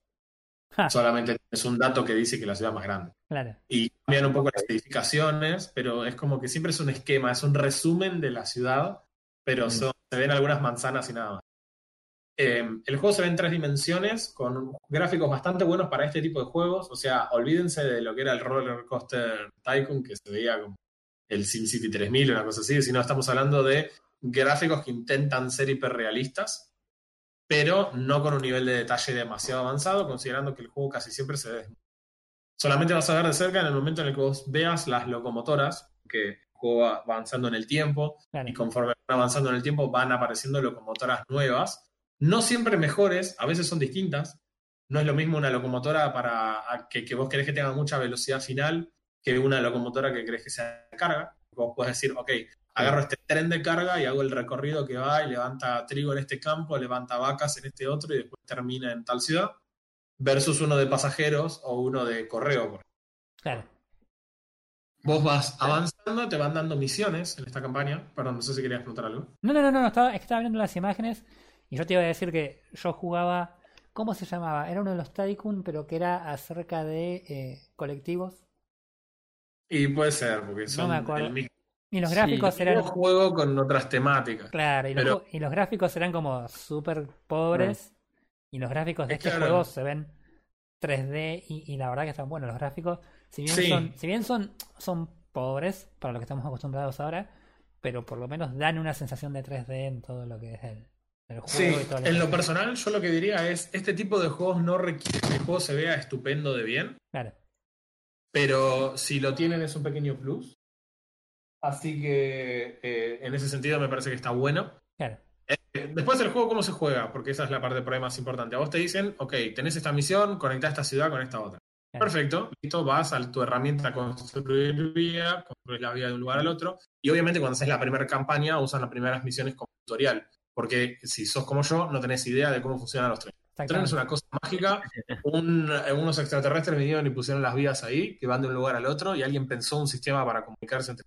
Ja, solamente es un dato que dice que la ciudad es más grande. claro. Y cambian un poco las edificaciones, pero es como que siempre es un esquema, es un resumen de la ciudad, pero Mm. se ven algunas manzanas y nada más. Eh, el juego se ve en tres dimensiones, con gráficos bastante buenos para este tipo de juegos. O sea, olvídense de lo que era el Roller Coaster Tycoon, que se veía como el SimCity 3000 o una cosa así, sino estamos hablando de gráficos que intentan ser hiperrealistas, pero no con un nivel de detalle demasiado avanzado, considerando que el juego casi siempre se ve solamente vas a ver de cerca en el momento en el que vos veas las locomotoras, que el juego va avanzando en el tiempo, claro. y conforme van avanzando en el tiempo van apareciendo locomotoras nuevas, no siempre mejores, a veces son distintas. No es lo mismo una locomotora para que, que vos querés que tenga mucha velocidad final que una locomotora que querés que sea de carga. Vos podés decir, ok, agarro este tren de carga y hago el recorrido que va y levanta trigo en este campo, levanta vacas en este otro y después termina en tal ciudad, versus uno de pasajeros o uno de correo. Claro. Vos vas avanzando, te van dando misiones en esta campaña. Perdón, no sé si querías preguntar algo. No, no, no, no, estaba, estaba viendo las imágenes y yo te iba a decir que yo jugaba. ¿Cómo se llamaba? Era uno de los Tycoon, pero que era acerca de eh, colectivos. Y puede ser, porque son me acuerdo. el mismo Y los Sí, gráficos eran. juego con otras temáticas. Claro, y los, pero- ju- y los gráficos eran como súper pobres. Y los gráficos de Es este claro. juego se ven 3D y, y la verdad que están buenos los gráficos. Si bien Sí. son, si bien son, son pobres para lo que estamos acostumbrados ahora, pero por lo menos dan una sensación de 3D en todo lo que es el, el juego. Sí, y todo en lo personal yo lo que diría es, este tipo de juegos no requiere que el juego se vea estupendo de bien, Claro, pero si lo tienen es un pequeño plus. Así que eh, en ese sentido me parece que está bueno. claro. Eh, Después el juego, ¿cómo se juega? Porque esa es la parte por ahí más importante. A vos te dicen, ok, tenés esta misión, conectá esta ciudad con esta otra. Claro. Perfecto, listo, vas a tu herramienta a construir vía, construir la vía de un lugar al otro. Y obviamente cuando haces la primera campaña usan las primeras misiones como tutorial. Porque si sos como yo, no tenés idea de cómo funcionan los trenes. El tren es una cosa mágica. Un- eh, unos extraterrestres vinieron y pusieron las vías ahí, que van de un lugar al otro, y alguien pensó un sistema para comunicarse entre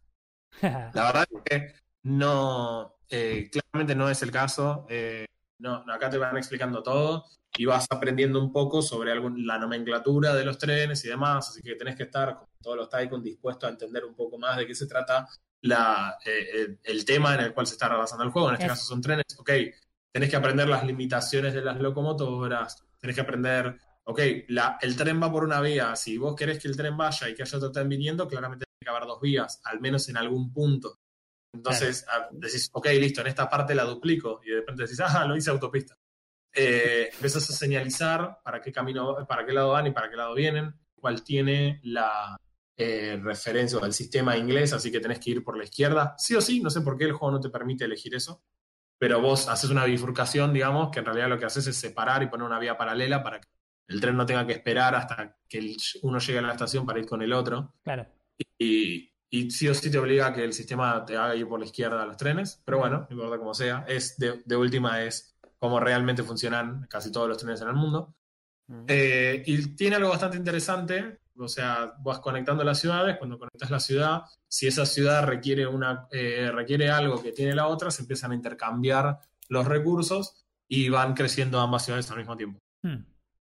la verdad es que no, eh, claramente no es el caso. eh, no, acá te van explicando todo y vas aprendiendo un poco sobre algún- la nomenclatura de los trenes y demás, así que tenés que estar, como todos los Tycoon, dispuesto a entender un poco más de qué se trata la, eh, el tema en el cual se está rebasando el juego. En este Es- caso son trenes, ok, tenés que aprender las limitaciones de las locomotoras, tenés que aprender, ok, la, el tren va por una vía, si vos querés que el tren vaya y que haya otro tren viniendo, claramente que haber dos vías, al menos en algún punto. Entonces ah, decís, ok, listo, en esta parte la duplico y de repente decís, ah, lo hice autopista. Eh, empiezas a señalizar para qué camino, para qué lado van y para qué lado vienen, cuál tiene la eh, referencia del sistema inglés, así que tenés que ir por la izquierda. Sí o sí, no sé por qué el juego no te permite elegir eso, pero vos haces una bifurcación, digamos, que en realidad lo que haces es separar y poner una vía paralela para que el tren no tenga que esperar hasta que el- uno llegue a la estación para ir con el otro. Claro. Y, y sí o sí te obliga a que el sistema te haga ir por la izquierda a los trenes, pero bueno, no importa cómo sea, es de, de última es cómo realmente funcionan casi todos los trenes en el mundo. Eh, y tiene algo bastante interesante, o sea, vas conectando las ciudades, cuando conectas la ciudad, si esa ciudad requiere, una, eh, requiere algo que tiene la otra, se empiezan a intercambiar los recursos y van creciendo ambas ciudades al mismo tiempo. Hmm.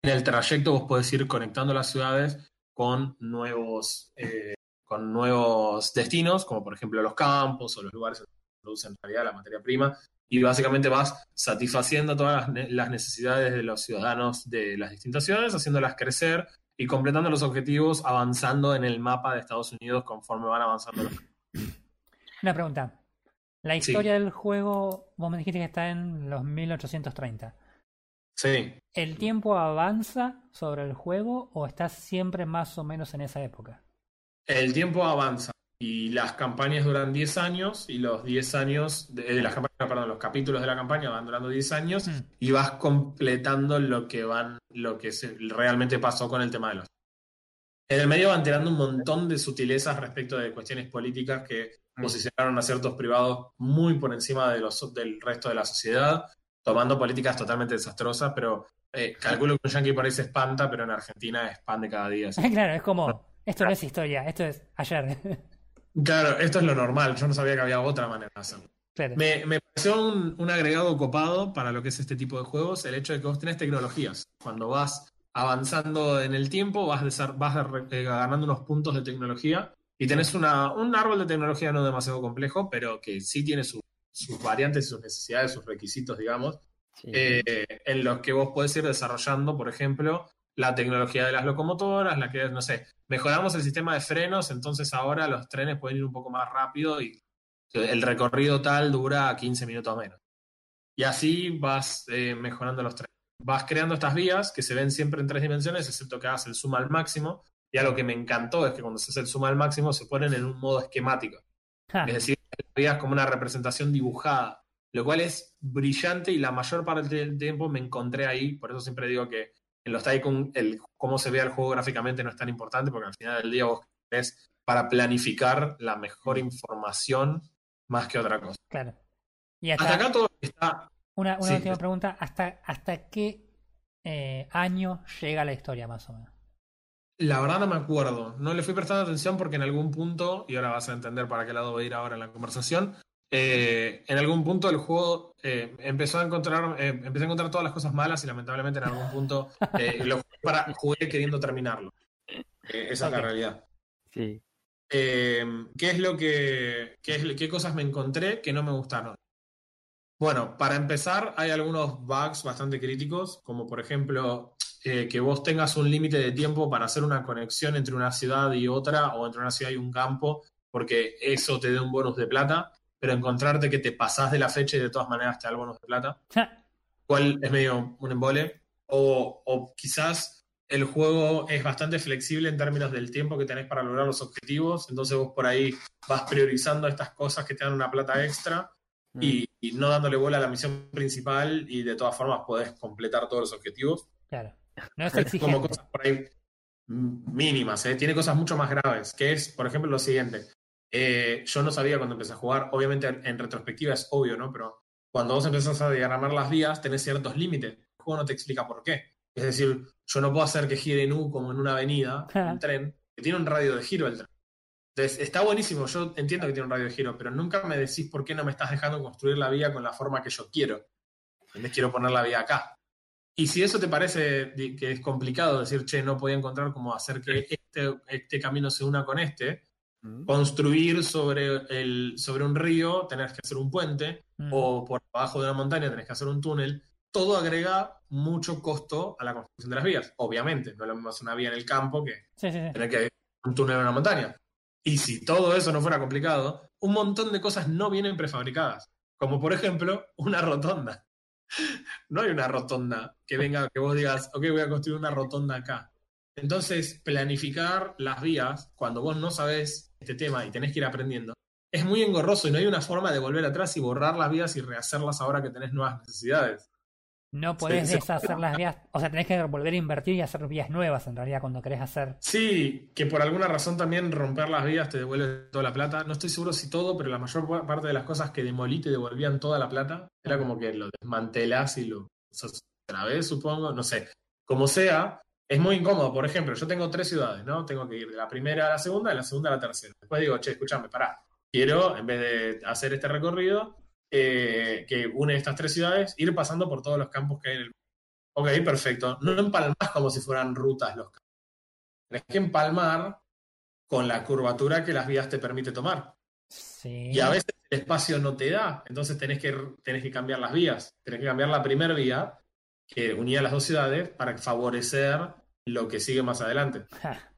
En el trayecto vos podés ir conectando las ciudades con nuevos, eh, con nuevos destinos, como por ejemplo los campos o los lugares donde se produce en realidad la materia prima, y básicamente vas satisfaciendo todas las, ne- las necesidades de los ciudadanos de las distintas ciudades, haciéndolas crecer y completando los objetivos, avanzando en el mapa de Estados Unidos conforme van avanzando los Una pregunta. La Sí. historia del juego, vos me dijiste que está en los 1830. Sí, ¿El tiempo avanza sobre el juego o estás siempre más o menos en esa época? El tiempo avanza y las campañas duran 10 años y los 10 años, de, de las campañas, perdón, los capítulos de la campaña van durando 10 años Hmm. y vas completando lo que van, lo que se, realmente pasó con el tema de los. En el medio van tirando un montón de sutilezas respecto de cuestiones políticas que Mm. posicionaron a ciertos privados muy por encima de los, del resto de la sociedad, tomando políticas totalmente desastrosas, pero eh, calculo que un yankee por ahí se espanta, pero en Argentina es pan de cada día. claro, es como, esto no es historia, esto es ayer. Claro, esto es lo normal, yo no sabía que había otra manera de hacerlo. claro. Me, me pareció un, un agregado copado para lo que es este tipo de juegos, el hecho de que vos tenés tecnologías. Cuando vas avanzando en el tiempo, vas, desar- vas eh, ganando unos puntos de tecnología y tenés una, un árbol de tecnología no demasiado complejo, pero que sí tiene su- sus variantes, sus necesidades, sus requisitos, digamos, Sí. eh, en los que vos podés ir desarrollando, por ejemplo, la tecnología de las locomotoras, la que es, no sé, mejoramos el sistema de frenos, entonces ahora los trenes pueden ir un poco más rápido y el recorrido tal dura 15 minutos menos. Y así vas eh, mejorando los trenes. Vas creando estas vías que se ven siempre en tres dimensiones, excepto que hagas el zoom al máximo. Y algo que me encantó es que cuando se hace el zoom al máximo se ponen en un modo esquemático. Es decir, la veías como una representación dibujada, lo cual es brillante y la mayor parte del tiempo me encontré ahí. Por eso siempre digo que en los Tycoon el, cómo se vea el juego gráficamente no es tan importante, porque al final del día vos es para planificar la mejor información más que otra cosa. claro. Y Hasta hasta, acá todo está. una, una sí, última pregunta, ¿hasta, hasta qué eh, año llega la historia más o menos? La verdad no me acuerdo. No le fui prestando atención porque en algún punto, y ahora vas a entender para qué lado voy a ir ahora en la conversación, eh, en algún punto el juego eh, empezó a encontrar, eh, empecé a encontrar todas las cosas malas y lamentablemente en algún punto eh, lo jugué, para, jugué queriendo terminarlo. Eh, esa es la realidad. Sí. Eh, ¿qué es lo que, qué, es- qué cosas me encontré que no me gustaron? Bueno, para empezar, hay algunos bugs bastante críticos, como por ejemplo eh, que vos tengas un límite de tiempo para hacer una conexión entre una ciudad y otra, o entre una ciudad y un campo, porque eso te da un bonus de plata, pero encontrarte que te pasás de la fecha y de todas maneras te da el bonus de plata cual es medio un embole. O, o quizás el juego es bastante flexible en términos del tiempo que tenés para lograr los objetivos. Entonces vos por ahí vas priorizando estas cosas que te dan una plata extra Mm. y, y no dándole bola a la misión principal y de todas formas podés completar todos los objetivos. claro. No es Como exigente. cosas por ahí mínimas, ¿eh? tiene cosas mucho más graves, que es, por ejemplo, lo siguiente. Eh, yo no sabía cuando empecé a jugar, obviamente en retrospectiva es obvio, ¿no? Pero cuando vos empezás a diagramar las vías, tenés ciertos límites. El juego no te explica por qué. Es decir, yo no puedo hacer que gire en U como en una avenida, un tren, que tiene un radio de giro el tren. Entonces, está buenísimo, yo entiendo que tiene un radio de giro, pero nunca me decís por qué no me estás dejando construir la vía con la forma que yo quiero. ¿Entendés? Quiero poner la vía acá. Y si eso te parece que es complicado decir, che, no podía encontrar cómo hacer que este, este camino se una con este, Mm. construir sobre, el, sobre un río, tenés que hacer un puente, Mm. o por abajo de una montaña tenés que hacer un túnel, todo agrega mucho costo a la construcción de las vías. Obviamente, no es lo mismo hacer una vía en el campo que Sí, sí, sí. tener que un túnel en una montaña. Y si todo eso no fuera complicado, un montón de cosas no vienen prefabricadas. Como por ejemplo, una rotonda. No hay una rotonda que venga, que vos digas, ok, voy a construir una rotonda acá. Entonces, planificar las vías cuando vos no sabés este tema y tenés que ir aprendiendo, es muy engorroso y no hay una forma de volver atrás y borrar las vías y rehacerlas ahora que tenés nuevas necesidades. No podés sí. deshacer las vías, o sea, tenés que volver a invertir y hacer vías nuevas en realidad cuando querés hacer. Sí, que por alguna razón también romper las vías te devuelve toda la plata. No estoy seguro si todo, pero la mayor pa- parte de las cosas que demolí te devolvían toda la plata. Era como que lo desmantelás y lo usas otra vez, supongo. No sé. Como sea, es muy incómodo. Por ejemplo, yo tengo tres ciudades, ¿no? Tengo que ir de la primera a la segunda, de la segunda a la tercera. Después digo, che, escúchame, pará. Quiero, en vez de hacer este recorrido, eh, que une estas tres ciudades, ir pasando por todos los campos que hay en el Ok, perfecto. No empalmás como si fueran rutas los campos. Tenés que empalmar con la curvatura que las vías te permite tomar. Sí. Y a veces el espacio no te da, entonces tenés que, tenés que cambiar las vías. Tenés que cambiar la primera vía que unía las dos ciudades para favorecer lo que sigue más adelante.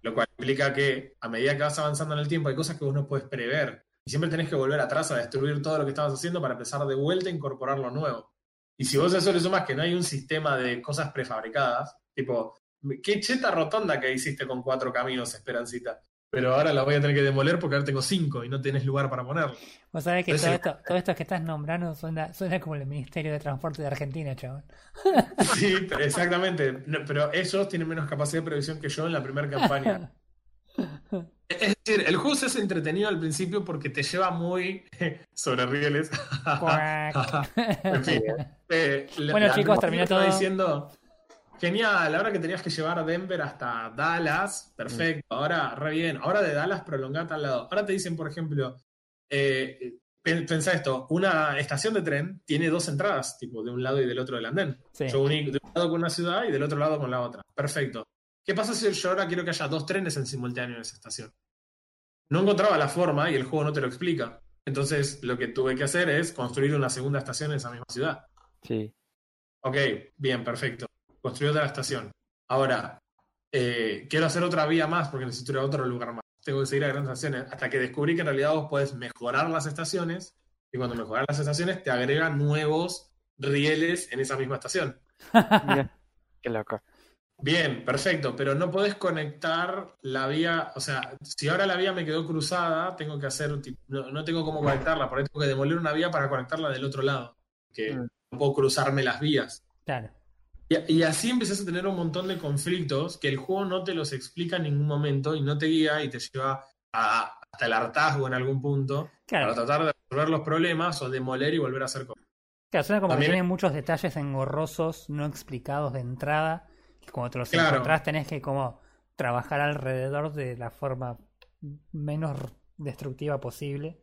Lo cual implica que a medida que vas avanzando en el tiempo hay cosas que vos no puedes prever. Y siempre tenés que volver atrás a destruir todo lo que estabas haciendo para empezar de vuelta a incorporar lo nuevo. Y si vos a eso le sumás que no hay un sistema de cosas prefabricadas, tipo, qué cheta rotonda que hiciste con cuatro caminos, Esperancita. Pero ahora la voy a tener que demoler porque ahora tengo cinco y no tenés lugar para ponerlo. Vos sabés que todo esto, todo esto que estás nombrando suena, suena como el Ministerio de Transporte de Argentina, chaval. Sí, exactamente. No, pero ellos tienen menos capacidad de previsión que yo en la primera campaña. Es decir, el juego hace entretenido al principio porque te lleva muy sobre rieles. en fin. eh, Bueno, la- chicos, terminó todo. diciendo, genial, ahora que tenías que llevar a Denver hasta Dallas, perfecto, ahora re bien, ahora de Dallas prolongate al lado. Ahora te dicen, por ejemplo, eh, pen- pensá esto, una estación de tren tiene dos entradas, tipo de un lado y del otro del andén. Sí. Yo uní de un lado con una ciudad y del otro lado con la otra. Perfecto. ¿Qué pasa si yo ahora quiero que haya dos trenes en simultáneo en esa estación? No encontraba la forma y el juego no te lo explica. Entonces, lo que tuve que hacer es construir una segunda estación en esa misma ciudad. Sí. Ok, bien, perfecto. Construí otra estación. Ahora, eh, quiero hacer otra vía más porque necesito ir a otro lugar más. Tengo que seguir a grandes estaciones. Hasta que descubrí que en realidad vos podés mejorar las estaciones y cuando mejoras las estaciones te agregan nuevos rieles en esa misma estación. Qué loco. Bien, perfecto, pero no podés conectar la vía, o sea, si ahora la vía me quedó cruzada, tengo que hacer, no, no tengo cómo conectarla, por ahí tengo que demoler una vía para conectarla del otro lado, que Mm. no puedo cruzarme las vías. Claro. Y, y así empiezas a tener un montón de conflictos que el juego no te los explica en ningún momento y no te guía y te lleva a- hasta el hartazgo en algún punto para tratar de resolver los problemas o demoler y volver a hacer cosas. Claro, suena como También- que tiene muchos detalles engorrosos, no explicados de entrada. Que como te los Claro. encontrás, tenés que como trabajar alrededor de la forma menos destructiva posible.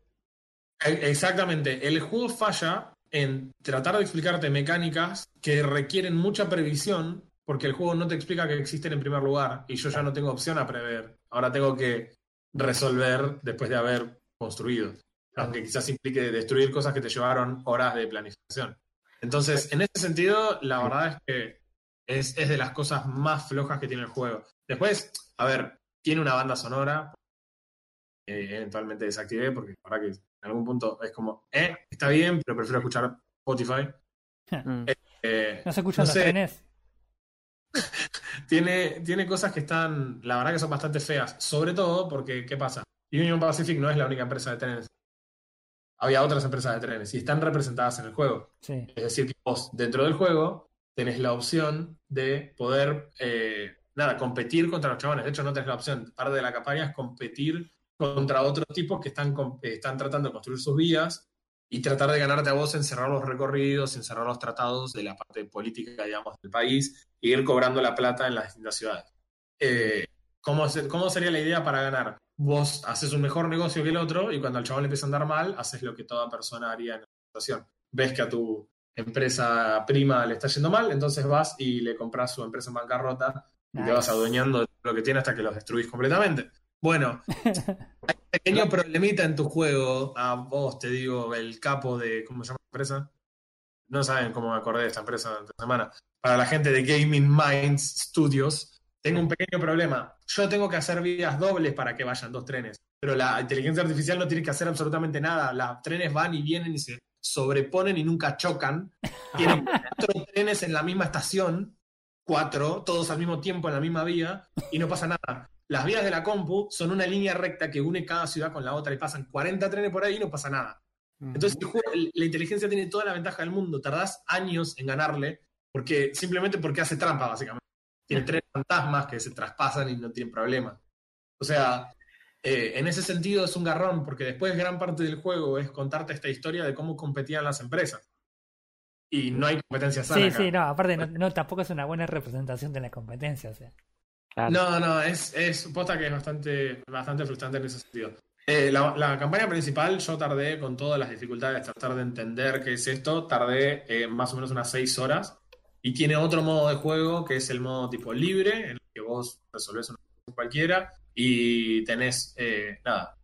E- Exactamente. El juego falla en tratar de explicarte mecánicas que requieren mucha previsión, porque el juego no te explica que existen en primer lugar, y yo ya no tengo opción a prever. Ahora tengo que resolver después de haber construido. Aunque quizás implique destruir cosas que te llevaron horas de planificación. Entonces, en ese sentido, la verdad es que es, es de las cosas más flojas que tiene el juego. Después, a ver, tiene una banda sonora, eh, eventualmente desactivé porque la verdad que en algún punto es como, eh, está bien, pero prefiero escuchar Spotify. Mm. Eh, ¿No se escuchan No los sé. trenes? tiene, tiene cosas que están, la verdad que son bastante feas, sobre todo porque, ¿qué pasa? Union Pacific no es la única empresa de trenes. Había otras empresas de trenes y están representadas en el juego. Sí. Es decir, que vos dentro del juego tenés la opción de poder, eh, nada, competir contra los chabones. De hecho, no tenés la opción. Parte de la campaña es competir contra otros tipos que están, están tratando de construir sus vías y tratar de ganarte a vos en cerrar los recorridos, en cerrar los tratados de la parte política, digamos, del país e ir cobrando la plata en las distintas ciudades. Eh, ¿cómo, ¿Cómo sería la idea para ganar? Vos haces un mejor negocio que el otro y cuando al chabón le empieza a andar mal, haces lo que toda persona haría en esa situación. Ves que a tu empresa prima le está yendo mal, entonces vas y le compras su empresa en bancarrota y te vas adueñando de lo que tiene hasta que los destruís completamente. Bueno, hay un pequeño problemita en tu juego. A vos te digo, el capo de. ¿Cómo se llama la empresa? No saben cómo me acordé de esta empresa esta semana. Para la gente de Gaming Minds Studios, tengo un pequeño problema. Yo tengo que hacer vías dobles para que vayan dos trenes. Pero la inteligencia artificial no tiene que hacer absolutamente nada. Los trenes van y vienen y se sobreponen y nunca chocan. Tienen cuatro trenes en la misma estación, cuatro, todos al mismo tiempo en la misma vía, y no pasa nada. Las vías de la compu son una línea recta que une cada ciudad con la otra y pasan 40 trenes por ahí y no pasa nada. Entonces el juego- la inteligencia tiene toda la ventaja del mundo. Tardás años en ganarle porque simplemente porque hace trampa, básicamente. Tiene tres fantasmas que se traspasan y no tienen problema. O sea, eh, en ese sentido es un garrón porque después gran parte del juego es contarte esta historia de cómo competían las empresas. Y no hay competencia sana. Sí, acá. sí, no, aparte no, no, tampoco es una buena representación de la competencia, o sea. No, no, es, es que es bastante, bastante frustrante en ese sentido. Eh, la, campaña principal, yo tardé con todas las dificultades, tratar de entender qué es esto, tardé eh, más o menos unas seis horas. Y tiene otro modo de juego que es el modo tipo libre, en el que vos resolvés una cualquiera y tenés, eh, nada,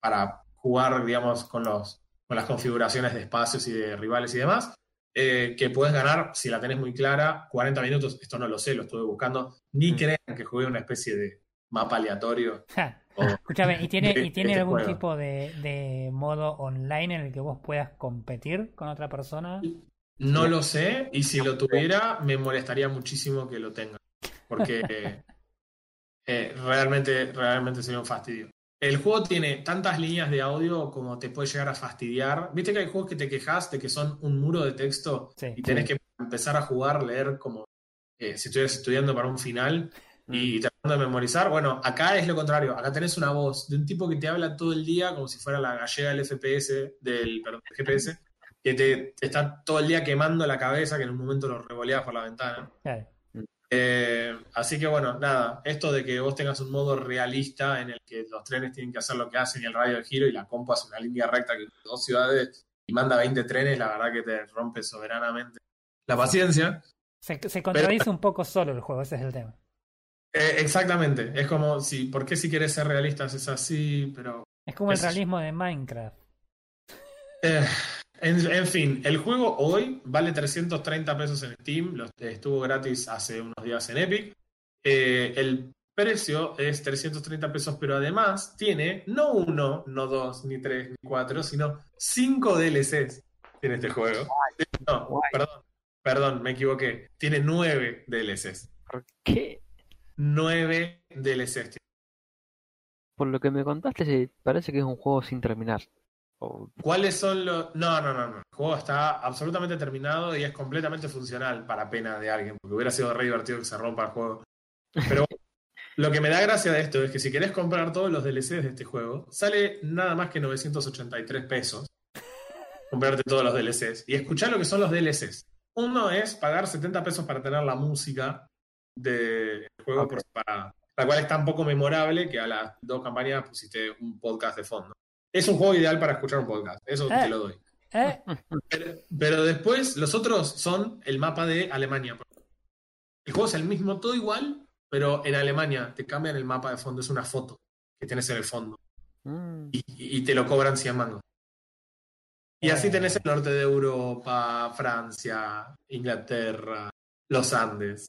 para jugar, digamos, con las configuraciones de espacios y de rivales y demás. Eh, que puedes ganar, si la tenés muy clara, 40 minutos. Esto no lo sé, lo estuve buscando. Ni Mm. crean que jugué una especie de mapa aleatorio. Ja. o- Escúchame, ¿y tiene, de ¿y tiene este algún juego. tipo de, de modo online en el que vos puedas competir con otra persona? No lo sé, y si lo tuviera, me molestaría muchísimo que lo tenga. Porque eh, realmente, realmente sería un fastidio. El juego tiene tantas líneas de audio como te puede llegar a fastidiar. Viste que hay juegos que te quejas de que son un muro de texto Sí. y tenés que empezar a jugar, leer como eh, si estuvieras estudiando para un final. y tratando de memorizar. Bueno, acá es lo contrario. Acá tenés una voz de un tipo que te habla todo el día como si fuera la gallega del FPS, del, perdón, del GPS, que te, te está todo el día quemando la cabeza, que en un momento lo revoleas por la ventana. Eh, así que bueno, nada, esto de que vos tengas un modo realista en el que los trenes tienen que hacer lo que hacen y el radio de giro y la compu hace una línea recta que dos ciudades y manda 20 trenes, la verdad que te rompe soberanamente la paciencia. Se, se contradice un poco solo el juego, ese es el tema. Eh, exactamente, es como, si, ¿por qué si quieres ser realistas es así? Pero Es como el realismo de Minecraft. Eh, en, en fin, el juego hoy vale 330 pesos en Steam, lo- estuvo gratis hace unos días en Epic. Eh, el precio es 330 pesos, pero además tiene no uno, no dos, ni tres, ni cuatro, sino cinco DLCs tiene este juego. No, perdón, perdón, me equivoqué. Tiene nueve DLCs. ¿Por qué? Nueve DLCs. Por lo que me contaste, parece que es un juego sin terminar. O- ¿Cuáles son los.? No, no, no, no. El juego está absolutamente terminado y es completamente funcional para pena de alguien, porque hubiera sido re divertido que se rompa el juego. Pero lo que me da gracia de esto es que si querés comprar todos los DLCs de este juego, sale nada más que 983 pesos. Comprarte todos los DLCs. Y escuchá lo que son los DLCs. Uno es pagar 70 pesos para tener la música del juego Ok. por separada, la cual es tan poco memorable que a las dos campañas pusiste un podcast de fondo. Es un juego ideal para escuchar un podcast, eso Eh. te lo doy. ¿Eh? Pero, pero después los otros son el mapa de Alemania. El juego es el mismo, todo igual, pero en Alemania te cambian el mapa de fondo, es una foto que tienes en el fondo Mm, y, y te lo cobran 100 mangos. Y así tenés el norte de Europa, Francia, Inglaterra, los Andes.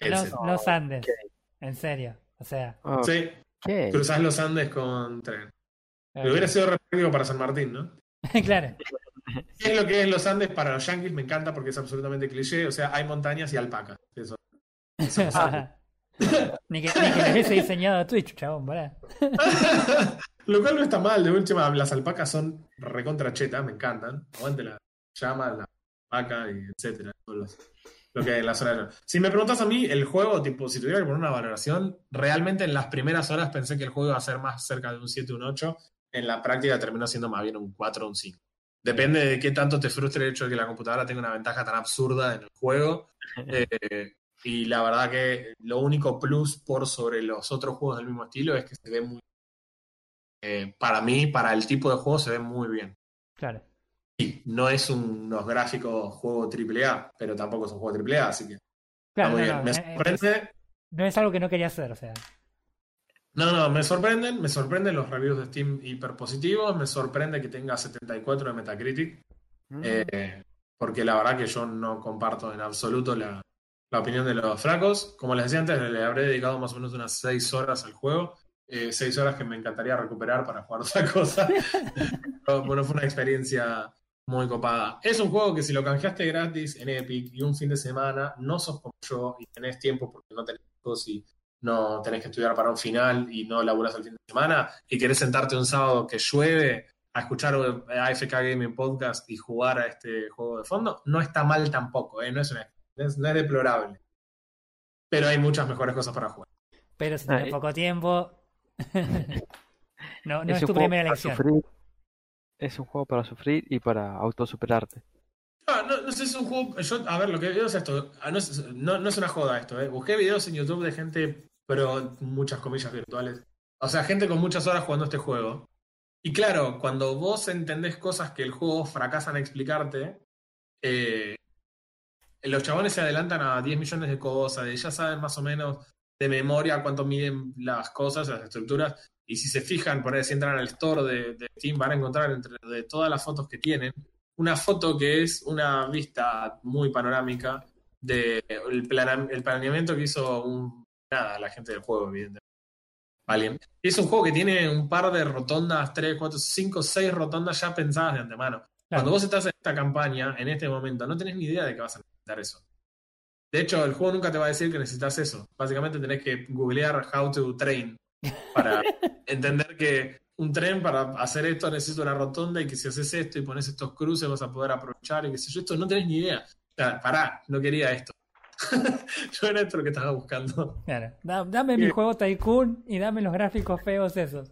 Los, Andes. En serio. O sea. Sí, cruzás los Andes con tren. Pero hubiera sido repetido para San Martín, ¿no? claro. ¿Qué es lo que es los Andes para los yankees? Me encanta porque es absolutamente cliché. O sea, hay montañas y alpacas. Eso. ni, que, ni que hubiese diseñado Twitch, chabón, pará. Lo cual no está mal, de última, las alpacas son recontrachetas, me encantan. Aguante la llama, la vaca y etcétera. los- lo que hay en la zona de- Si me preguntas a mí, el juego, tipo, si tuviera que poner una valoración, realmente en las primeras horas pensé que el juego iba a ser más cerca de un 7 o un 8. En la práctica terminó siendo más bien un 4 o un 5. Depende de qué tanto te frustre el hecho de que la computadora tenga una ventaja tan absurda en el juego. Eh, y la verdad que lo único plus por sobre los otros juegos del mismo estilo es que se ve muy eh, para mí, para el tipo de juego, se ve muy bien. Claro. Sí, no es un- unos gráficos juego AAA, pero tampoco es un juego AAA, así que está Claro, muy no, bien. no, me eh, sorprende. no es algo que no quería hacer, o sea. No, no, me sorprenden, me sorprenden los reviews de Steam hiper positivos, me sorprende que tenga 74 de Metacritic, Mm, eh, porque la verdad que yo no comparto en absoluto la, la opinión de los fracos. Como les decía antes, le habré dedicado más o menos unas 6 horas al juego, 6 horas que me encantaría recuperar para jugar otra cosa. Pero, bueno, fue una experiencia muy copada. Es un juego que si lo canjeaste gratis en Epic y un fin de semana, no sos como yo y tenés tiempo porque no tenés hijos y no tenés que estudiar para un final y no laburás el fin de semana y querés sentarte un sábado que llueve a escuchar AFK Gaming Podcast y jugar a este juego de fondo, no está mal tampoco, ¿eh? no, es una- no es, no es deplorable. Pero hay muchas mejores cosas para jugar. Pero si Ah, tiene eh. poco tiempo. no, no es un tu juego primera para elección. sufrir. Es un juego para sufrir y para autosuperarte. Ah, no, no sé, es un juego. Yo, a ver, lo que veo es esto. ah, No es, no, no es una joda esto, ¿eh? Busqué videos en YouTube de gente, pero muchas comillas virtuales. O sea, gente con muchas horas jugando este juego. Y claro, cuando vos entendés cosas que el juego fracasan a explicarte, eh, los chabones se adelantan a 10 millones de cosas, y ya saben más o menos de memoria cuánto miden las cosas, las estructuras. Y si se fijan, por ahí, si entran al store de, de Steam, van a encontrar entre de todas las fotos que tienen, una foto que es una vista muy panorámica del el planeamiento que hizo un, nada, la gente del juego, evidentemente. Es un juego que tiene un par de rotondas, 3, 4, 5, 6 rotondas ya pensadas de antemano. Cuando vos estás en esta campaña, en este momento, no tenés ni idea de que vas a necesitar eso. De hecho, el juego nunca te va a decir que necesitas eso. Básicamente tenés que googlear how to train para entender que un tren para hacer esto necesita una rotonda y que si haces esto y pones estos cruces vas a poder aprovechar y que si yo esto no tenés ni idea. O sea, pará, no quería esto. yo era esto lo que estaba buscando. Claro. Da- dame mi Bien. juego Tycoon y dame los gráficos feos esos.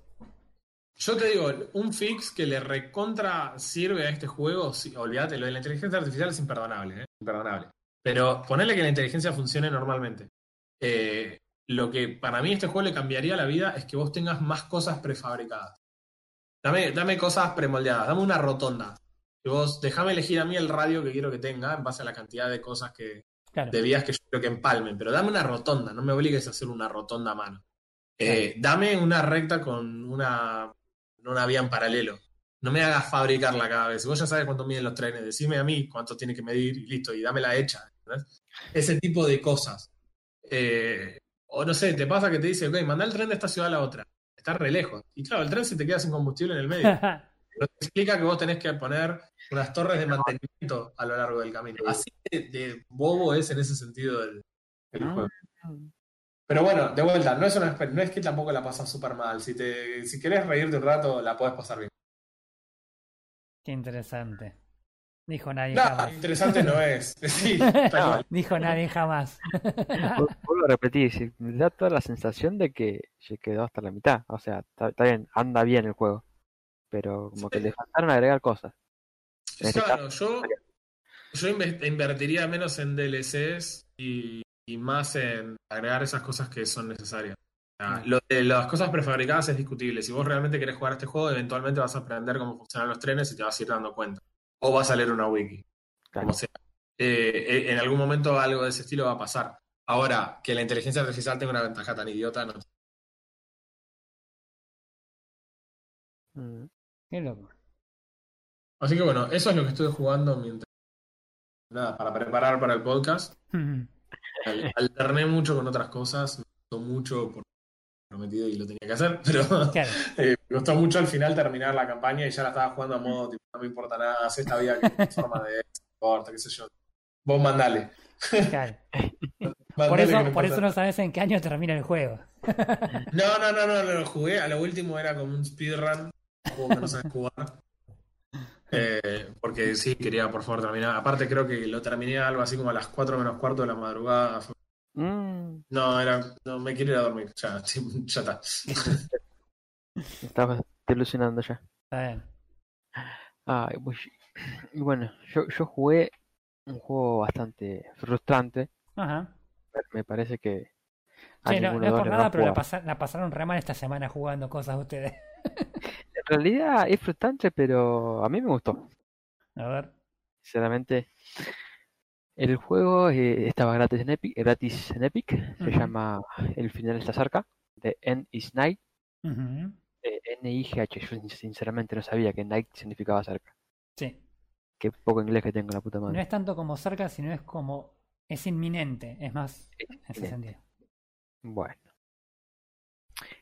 Yo te digo, un fix que le recontra sirve a este juego, sí, olvídate, lo de la inteligencia artificial es imperdonable, ¿eh? imperdonable. Pero ponerle que la inteligencia funcione normalmente. Eh, lo que para mí este juego le cambiaría la vida es que vos tengas más cosas prefabricadas. Dame, dame cosas premoldeadas, dame una rotonda. Que vos, déjame elegir a mí el radio que quiero que tenga en base a la cantidad de cosas que, Claro. de vías que yo creo que empalmen, pero dame una rotonda, no me obligues a hacer una rotonda a mano. Eh, dame una recta con una, una vía en paralelo. No me hagas fabricarla cada vez. Vos ya sabes cuánto miden los trenes, decime a mí cuánto tiene que medir y listo, y dámela hecha. ¿entendés? Ese tipo de cosas. Eh, o no sé, te pasa que te dice, ok, manda el tren de esta ciudad a la otra. Está re lejos. Y claro, el tren se te queda sin combustible en el medio. Pero te explica que vos tenés que poner unas torres de mantenimiento a lo largo del camino. Así de, de bobo es en ese sentido el, el juego. Pero bueno, de vuelta, no es, una, no es que tampoco la pasas súper mal. Si, te, si querés reírte un rato, la podés pasar bien. Qué interesante. Dijo nadie No, jamás. interesante no es. Sí. Dijo nadie jamás. Vu- Vuelvo a repetir, me da toda la sensación de que se quedó hasta la mitad. O sea, está, está bien, anda bien el juego. Pero como que le faltaron agregar cosas. En este Claro, yo, yo inve- invertiría menos en DLCs y, y más en agregar esas cosas que son necesarias. O sea, Mm. Lo de las cosas prefabricadas es discutible. Si vos realmente querés jugar este juego, eventualmente vas a aprender cómo funcionan los trenes y te vas a ir dando cuenta. O vas a leer una wiki. Claro. como sea. Eh, eh, en algún momento algo de ese estilo va a pasar. Ahora, que la inteligencia artificial tenga una ventaja tan idiota, no. Mm. Qué loco. Así que bueno, eso es lo que estuve jugando mientras. Nada, para preparar para el podcast. Al- Alterné mucho con otras cosas, me costó mucho por prometido y lo tenía que hacer, pero Claro. eh, me costó mucho al final terminar la campaña y ya la estaba jugando a modo, tipo, no me importa nada, haz esta vida que forma de importa, qué sé yo. Vos mandale. claro. Mandale Por eso, no por eso no sabes en qué año termina el juego. No, no, no, no, lo jugué. A lo último era como un speedrun, un juego que no sabes jugar. Eh, porque sí, quería por favor terminar. Aparte, creo que lo terminé algo así como a las 4 menos cuarto de la madrugada. Mm, No, era, no, me quiero ir a dormir. Ya, ya está. estaba ilusionando ya. Está bien. Ay, pues, y bueno, yo, yo jugué un juego bastante frustrante. Ajá. Me parece que Sí, no, no es por nada, pero la, pasa- la pasaron re mal esta semana jugando cosas ustedes. En realidad es frustrante, pero a mí me gustó. A ver. Sinceramente, el juego eh, estaba gratis en Epic, gratis en Epic. Se llama El final está cerca, de End is Night, N-I-G-H. Yo sin- sinceramente no sabía que Night significaba cerca. Sí. Qué poco inglés que tengo, la puta No madre. es tanto como cerca, sino es como. Es inminente. Es más, en ese inminente. sentido. Bueno.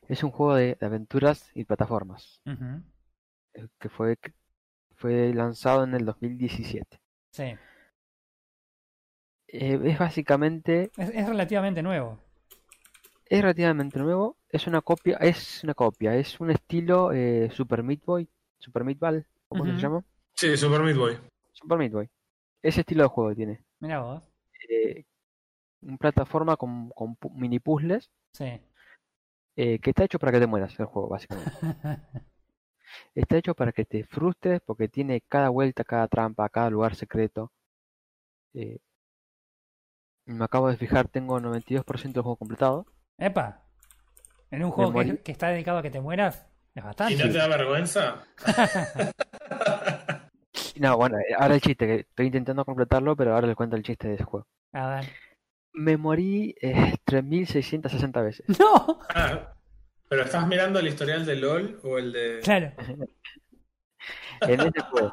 Es un juego de, de aventuras y plataformas, eh, que fue, fue lanzado en el 2017. Sí. Eh, es básicamente Es, es relativamente nuevo. Es relativamente nuevo, es una copia, es una copia, es un estilo eh, Super Meat Boy, Super Meat Ball, ¿cómo se llama? Sí, Super Meat Boy. Super Meat Boy. Ese estilo de juego tiene. Mira vos. Eh, una plataforma con, mini puzzles Sí. eh, que está hecho para que te mueras el juego, básicamente. Está hecho para que te frustres porque tiene cada vuelta, cada trampa, cada lugar secreto. Eh, me acabo de fijar, tengo 92% del juego completado. Epa. En un juego que, está dedicado a que te mueras, es ¿Y bastante. no te da vergüenza? No, bueno, eh, ahora el chiste, que estoy intentando completarlo, pero ahora les cuento el chiste de ese juego. A ver. Me morí eh, 3660 veces. ¡No! Ah, ¿Pero estás mirando el historial de LOL o el de.? Claro. En ese juego.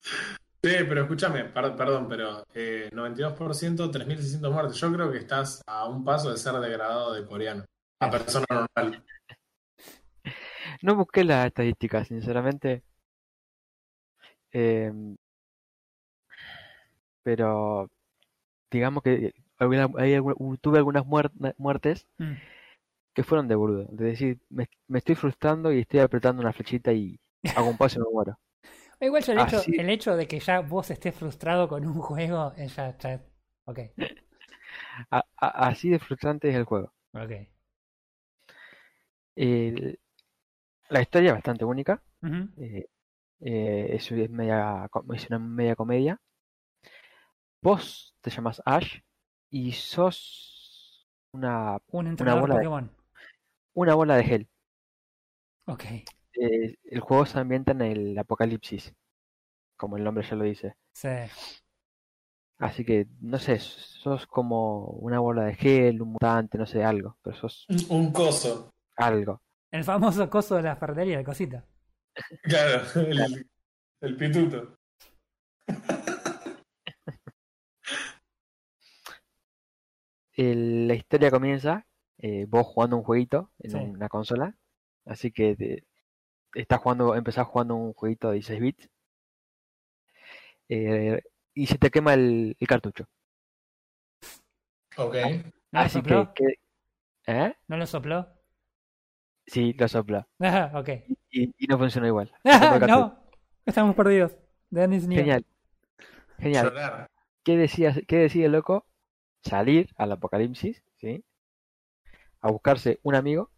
Sí, pero escúchame, per- perdón, pero eh, 92%, 3.600 muertes. Yo creo que estás a un paso de ser degradado de coreano. A persona normal. No busqué las estadísticas, sinceramente. Eh, pero digamos que alguna- hay algu- tuve algunas muer- muertes Mm. que fueron de boludo. Es decir, me, me estoy frustrando y estoy apretando una flechita y hago un paso y me muero. Igual yo el hecho, Así- el hecho de que ya vos estés frustrado con un juego, eh, ya, ya- ok. A- a- así de frustrante es el juego. El- la historia es bastante única. Eh, eh, es, es media, co- es una media comedia. Vos te llamas Ash y sos una, Un entrenador bola de- Pokémon. una bola de gel. Ok. Eh, el juego se ambienta en el apocalipsis, como el nombre ya lo dice. Sí. Así que, no sé, sos como una bola de gel, un mutante, no sé, algo, pero sos Un coso. algo. El famoso coso de la ferretería, el cosita. Claro, el, el pituto. El- la historia comienza eh, vos jugando un jueguito en Sí. una consola, así que te- estás jugando, empezás jugando un jueguito de 16 bits eh, y se te quema el, el cartucho. Ok. ¿No lo Así que, sopló? que- ¿eh? ¿No lo sopló? Sí, lo Ah, ok. y, y no funciona igual. No. Estamos perdidos. ¿De dónde es Genial, genial. ¿Qué decía, qué decide el loco? Salir al apocalipsis, ¿sí? A buscarse un amigo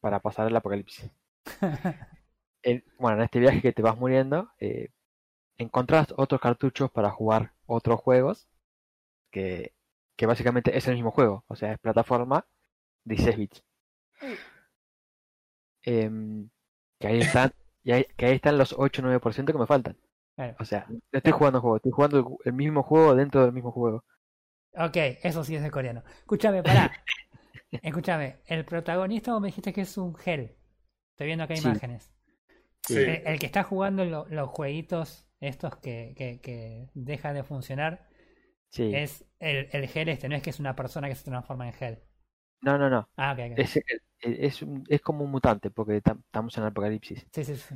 para pasar el apocalipsis. En- bueno, en este viaje que te vas muriendo, eh, encontrás otros cartuchos para jugar otros juegos, que, que básicamente es el mismo juego, o sea, es plataforma 16 bits. Em, que ahí están, y ahí- que ahí están los 8 o 9% que me faltan. Claro. O sea, no estoy jugando el juego, estoy jugando el, el mismo juego dentro del mismo juego. Ok, eso sí es de coreano. Escúchame, pará. Escúchame, el protagonista vos me dijiste que es un gel. Estoy viendo acá Sí. imágenes. Sí. El, el que está jugando lo- los jueguitos estos que, que, que dejan de funcionar Sí. es el, el gel este, no es que es una persona que se transforma en gel. No, no, no. Ah, ok, ok. Es, es, es como un mutante, porque tam- estamos en el apocalipsis. Sí, sí, sí.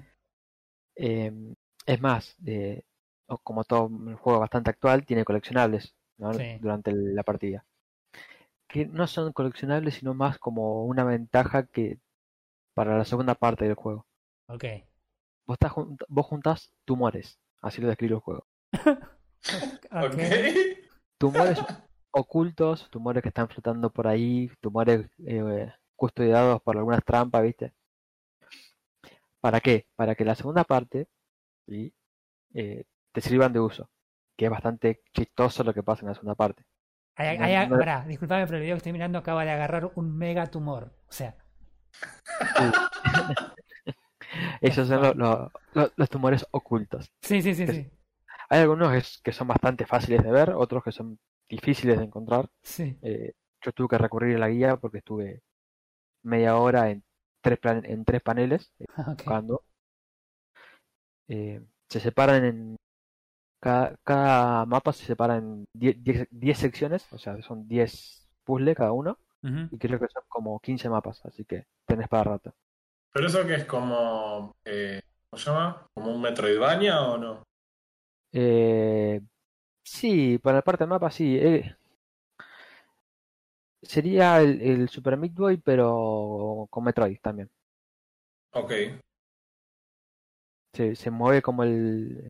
Em, es más, eh, o- como todo un juego bastante actual, tiene coleccionables ¿no? Sí. durante la partida. Que no son coleccionables, sino más como una ventaja que para la segunda parte del juego. Ok. Vos, estás jun- vos juntás tumores, así lo describe el juego. Ok. Ok. Tumores ocultos, tumores que están flotando por ahí, tumores eh, custodiados por algunas trampas, ¿viste? ¿Para qué? Para que la segunda parte ¿sí? eh, te sirvan de uso. Que es bastante chistoso lo que pasa en la segunda parte. Hay- No- hay- no- pará, disculpame, pero el video que estoy mirando acaba de agarrar un mega tumor. O sea, Esos son lo- lo- lo- los tumores ocultos. sí, sí, sí, sí. Hay algunos que son bastante fáciles de ver, otros que son difíciles de encontrar. Sí. Eh, yo tuve que recurrir a la guía porque estuve media hora en tres, plan- en tres paneles eh, Ok. buscando. Eh, se separan en. Cada, cada mapa se separa en 10 secciones, o sea, son 10 puzzles cada uno, y creo que son como 15 mapas, así que tenés para rato. Pero eso que es como. Eh, ¿Cómo se llama? ¿Como un Metroidvania o no? Eh, sí, para la parte del mapa sí. eh, sería el, el Super Meat Boy, pero con Metroid también. Ok. Se, se mueve como el.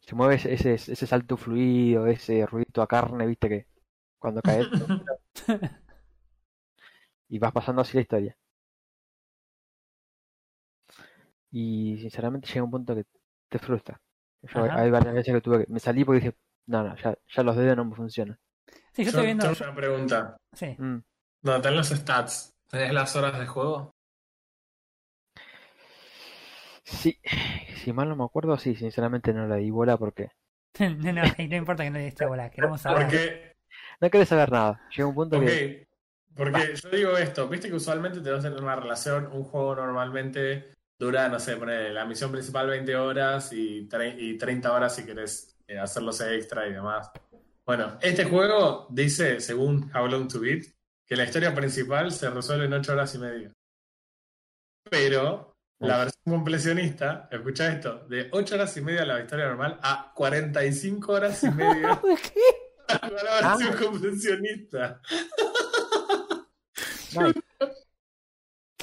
Se mueve ese, ese, ese salto fluido, ese ruidito a carne, viste que cuando caes y vas pasando así la historia. Y sinceramente llega un punto que te frustra. Yo, hay varias veces que tuve que. Me salí porque dije, no, no, ya, ya los dedos no me funcionan. Sí, yo Yo estoy viendo. tengo una pregunta. Sí. Mm. No, tenés los stats. ¿Tenés las horas de juego? Sí, si mal no me acuerdo, sí, sinceramente no le di bola porque No, no, no importa que no le diste bola, queremos saber. Porque. no querés saber nada. Llega un punto que Ok. Porque yo digo esto, viste que usualmente te vas a tener una relación, un juego normalmente dura, no sé, poner la misión principal 20 horas y, y 30 horas si querés eh, hacerlos extra y demás. Bueno, este juego dice, según How Long to Beat, que la historia principal se resuelve en 8 horas y media. Pero la completionista, escucha esto, de 8 horas y media la historia normal a 45 horas y media ¿Qué? la versión completionista.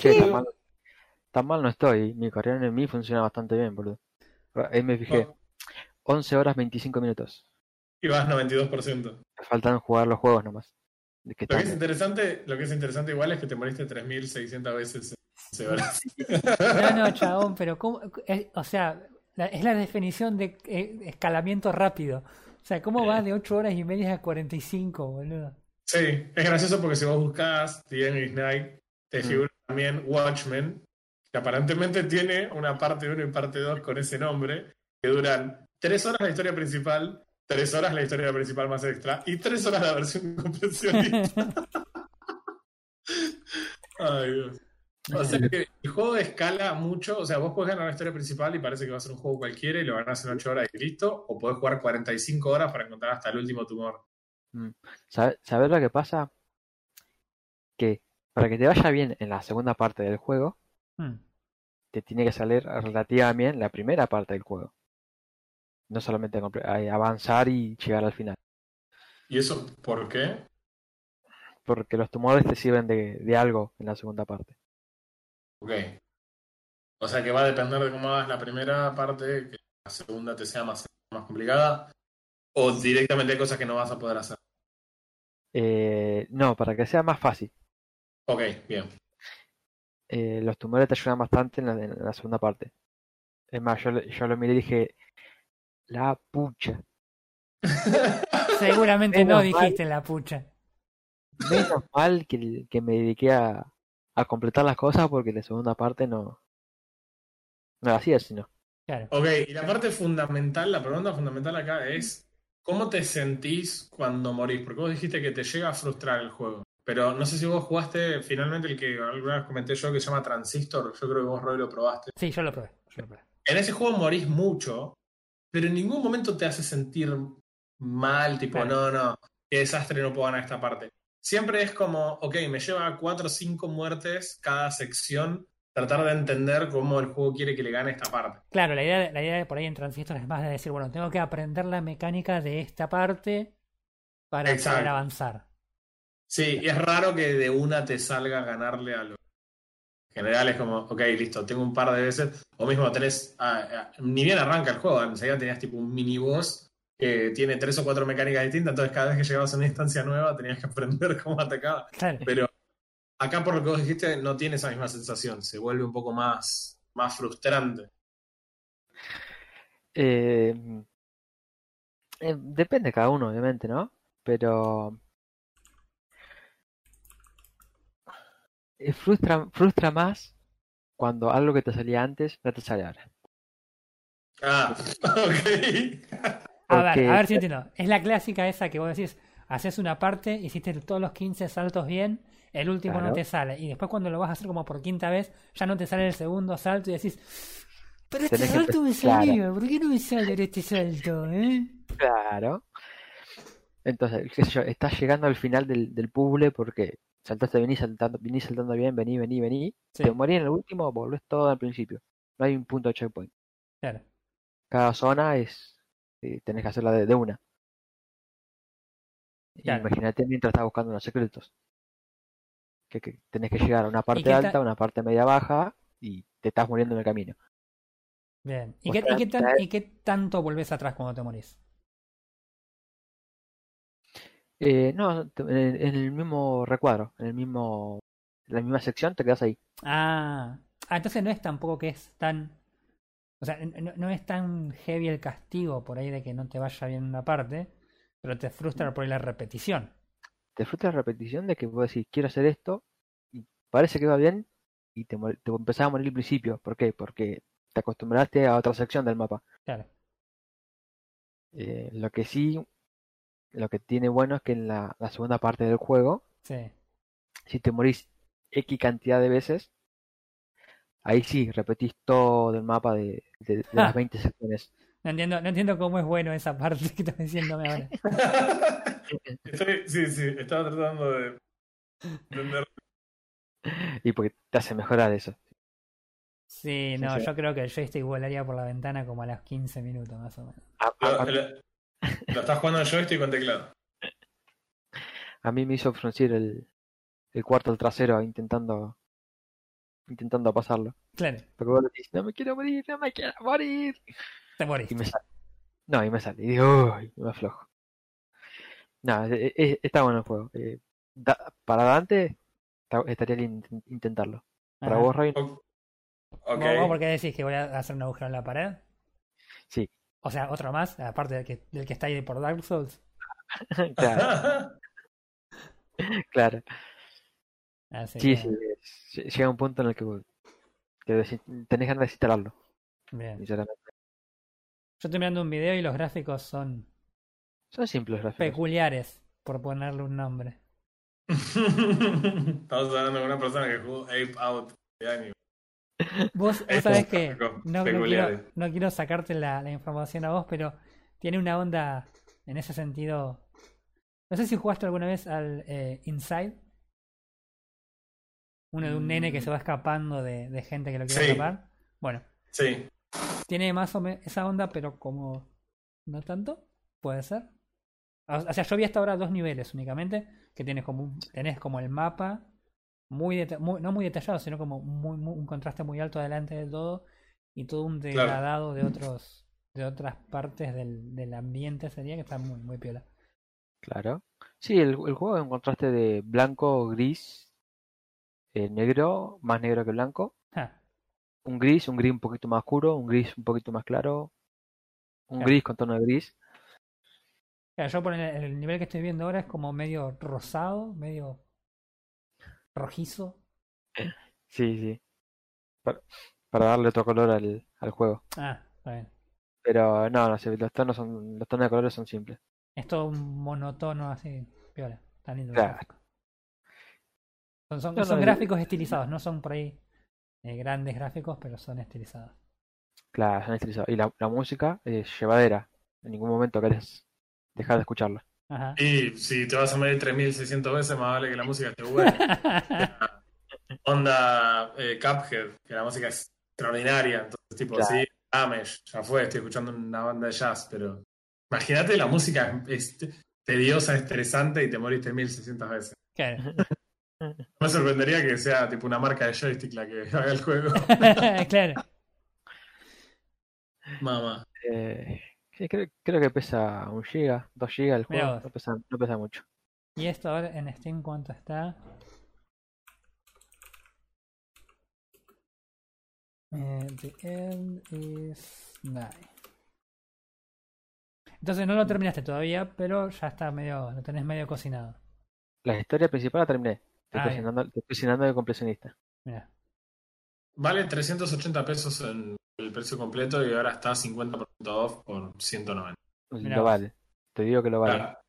Tan mal, tan mal no estoy. Mi carrera en mí funciona bastante bien, boludo. Ahí me fijé. 11 horas 25 minutos. y vas 92%. Me faltan jugar los juegos nomás. Que Lo que es interesante, lo que es interesante igual es que te moriste 3600 veces en 11 horas. No, no, chabón, pero ¿cómo? es- o sea, la- es la definición de eh, escalamiento rápido. O sea, ¿cómo va de 8 horas y media a 45, boludo? Sí, es gracioso porque si vos buscas The English Night, te Mm. figura también Watchmen, que aparentemente tiene una parte 1 y parte 2 con ese nombre, que duran 3 horas la historia principal, 3 horas la historia principal más extra y 3 horas la versión completionista. Ay, Dios. O sea que el juego escala mucho, o sea, vos podés ganar la historia principal y parece que va a ser un juego cualquiera y lo ganás en 8 horas y listo, o podés jugar 45 horas para encontrar hasta el último tumor. ¿Sabe- ¿Sabes lo que pasa? Que para que te vaya bien en la segunda parte del juego, Hmm. te tiene que salir relativamente bien la primera parte del juego. No solamente eh, avanzar y llegar al final. ¿Y eso por qué? Porque los tumores te sirven de, de algo en la segunda parte. Ok. O sea que va a depender de cómo hagas la primera parte, que la segunda te sea más, más complicada, o directamente hay cosas que no vas a poder hacer. Eh, no, para que sea más fácil. Ok, bien. Eh, los tumores te ayudan bastante en la, en la segunda parte. Es más, yo, le- yo lo miré y dije, la pucha. Seguramente no Menos mal. dijiste la pucha. Menos mal que, que me dediqué a, a completar las cosas porque la segunda parte no, no la hacía, sino. Claro. Ok, y la parte fundamental, la pregunta fundamental acá es, ¿cómo te sentís cuando morís? Porque vos dijiste que te llega a frustrar el juego. Pero no sé si vos jugaste finalmente el que alguna vez comenté yo que se llama Transistor. Yo creo que vos, Roy, lo probaste. Sí, yo lo probé. Yo lo probé. En ese juego morís mucho, pero en ningún momento te hace sentir mal, tipo, Claro. no, no, qué desastre, no puedo ganar esta parte. Siempre es como, ok, me lleva cuatro o cinco muertes cada sección, tratar de entender cómo el juego quiere que le gane esta parte. Claro, la idea, la idea de por ahí en Transistor es más de decir, bueno, tengo que aprender la mecánica de esta parte para Exacto. poder avanzar. Sí, y es raro que de una te salga ganarle a lo. En general es como, ok, listo, tengo un par de veces. O mismo tenés. ah, ah, ni bien arranca el juego, enseguida tenías tipo un mini boss que tiene tres o cuatro mecánicas distintas, entonces cada vez que llegabas a una instancia nueva tenías que aprender cómo atacaba. Claro. Pero acá por lo que vos dijiste, no tiene esa misma sensación, se vuelve un poco más, más frustrante. Eh, eh, depende de cada uno, obviamente, ¿no? Pero eh, frustra, frustra más cuando algo que te salía antes no te sale ahora. Ah, ok. A ver, a ver si entiendo. Es la clásica esa que vos decís, haces una parte, hiciste todos los 15 saltos bien, el último no te sale. Y después cuando lo vas a hacer como por quinta vez, ya no te sale el segundo salto y decís, pero este Tenés que salto me claro. salía, ¿por qué no me sale este salto? Eh? Claro. Entonces, qué sé yo, estás llegando al final del, del puzzle porque saltaste, venís saltando, venís saltando bien, vení, vení, vení. Sí, Te morís en el último, volvés todo al principio. No hay un punto de checkpoint. claro. Cada zona es. Eh, tenés que hacerla de, de una. Claro. Imagínate mientras estás buscando los secretos. Que, que tenés que llegar a una parte alta, una parte media baja y te estás muriendo en el camino. Bien. ¿Y qué, sea, y qué tan- traer- y qué tanto volvés atrás cuando te morís? Eh, no, en, el- en el mismo recuadro, en el mismo, en la misma sección te quedas ahí. Ah, ah, entonces no es tampoco que es tan. O sea, no, no es tan heavy el castigo por ahí de que no te vaya bien una parte, pero te frustra por ahí la repetición. Te frustra la repetición de que vos decís, quiero hacer esto, y parece que va bien, y te, te empezás a morir al principio. ¿Por qué? Porque te acostumbraste a otra sección del mapa. Claro. Eh, lo que sí, lo que tiene bueno es que en la, la segunda parte del juego, Sí. si te morís X cantidad de veces, ahí sí, repetís todo el mapa de, de- de las 20 secciones. No entiendo, no entiendo cómo es bueno esa parte que estás diciéndome ahora. Estoy- sí, sí, estaba tratando de entender. Y porque te hace mejorar eso. Sí, no, sí. yo creo que el joystick volaría por la ventana como a los 15 minutos más o menos. A, Lo, a- lo- lo estás jugando en joystick con teclado. a mí me hizo fruncir el, el cuarto al trasero intentando intentando pasarlo. Claro, Porque vos le decís, no me quiero morir, no me quiero morir. te morís. Y me sale. No, y me sale. Y digo, uy, me aflojo. No, está bueno el juego. Eh, da- para Dante está- estaría bien int- intentarlo. Para Ajá. vos, Roy, O- ¿Vos, Ok. vos por qué decís que voy a hacer un agujero en la pared? sí. O sea, otro más, aparte del que, del que está ahí por Dark Souls. claro, claro. Así Sí, que, sí. Llega un punto en el que, que tenés ganas de desinstalarlo, Bien. sinceramente. Yo estoy mirando un video y los gráficos son Son simples gráficos. peculiares, por ponerle un nombre. Estamos hablando con una persona que jugó Ape Out de años. Vos, sabés que no, no quiero, peculiares. no quiero sacarte la, la información a vos, pero tiene una onda en ese sentido. No sé si jugaste alguna vez al eh, Inside. Uno de un nene que se va escapando de, de gente que lo quiere Sí. atrapar. Bueno, Sí. tiene más o menos esa onda, pero como no tanto, puede ser. O sea, yo vi hasta ahora dos niveles únicamente, que tienes como un- tenés como el mapa muy, no muy detallado, sino como muy, muy- un contraste muy alto delante de todo y todo un Claro. degradado de otros de otras partes del, del ambiente sería que está muy muy piola. Claro. Sí, el, el juego es un contraste de blanco, gris, eh, negro, más negro que blanco. Un gris, un gris un poquito más oscuro, un gris un poquito más claro, un Claro. gris con tono de gris. Claro, yo por el, el nivel que estoy viendo ahora es como medio rosado, medio rojizo. Sí, sí. Para, para darle otro color al, al juego. Ah, está bien. Pero no, no sé, los tonos son, los tonos de colores son simples. Es todo un monotono así, piola. Tan lindo. Claro. Son, son, gráficos estilizados, no son por ahí eh, grandes gráficos, pero son estilizados. Claro, son estilizados. Y la, la música es llevadera. En ningún momento querés dejar de escucharla. Ajá. Y si te vas a medir 3600 veces, más vale que la música esté buena. Onda eh, Cuphead, que la música es extraordinaria. Entonces, tipo, Claro. sí, Amish, ya fue, estoy escuchando una banda de jazz, pero imagínate la música es tediosa, estresante y te moriste 1600 veces. Claro. No me sorprendería que sea tipo una marca de joystick la que haga el juego. claro. Mamá. Eh, creo, creo que pesa un giga, dos gigas el juego. vos. No pesa, no pesa mucho. Y esto ahora en Steam, ¿cuánto está? Eh, the end is nine. Entonces no lo terminaste todavía, pero ya está medio, lo tenés medio cocinado. La historia principal la terminé. Te estoy llenando, te estoy llenando de completionista. Mira. Vale 380 pesos en el precio completo y ahora está 50% off por 190. Mirá Lo vale. Te digo que lo vale. Claro,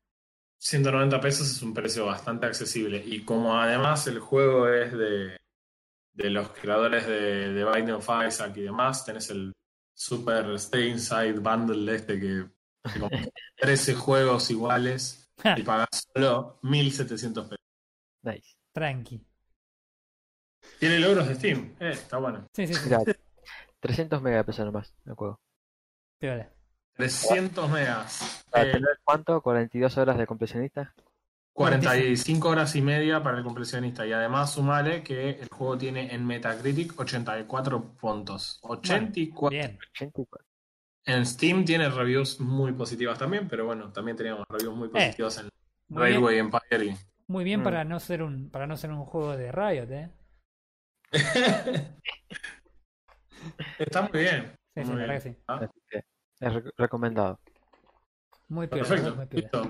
190 pesos es un precio bastante accesible. Y como además el juego es de, de los creadores de, de Binding of Isaac y demás, tenés el Super Stay Inside Bundle este que que como 13 juegos iguales y pagás solo 1700 pesos. Nice. Tranqui. Tiene logros de Steam, eh, está bueno. Sí, sí, sí. Mirá, 300 megas pesa nomás el juego. Piola. 300 megas. Eh, cuánto? 42 horas de completionista. 45 horas y media para el compresionista. Y además sumale que el juego tiene en Metacritic 84 puntos. 84. Bien. 84. En Steam tiene reviews muy positivas también, pero bueno, también teníamos reviews muy positivas en Eh, Muy bien, Railway Empire. y- muy bien Mm. para no ser un para no ser un juego de Riot, ¿eh? Está muy bien. Sí, sí, Muy la verdad bien. que sí. Ah, es re- recomendado. Muy piola, Perfecto. muy piola.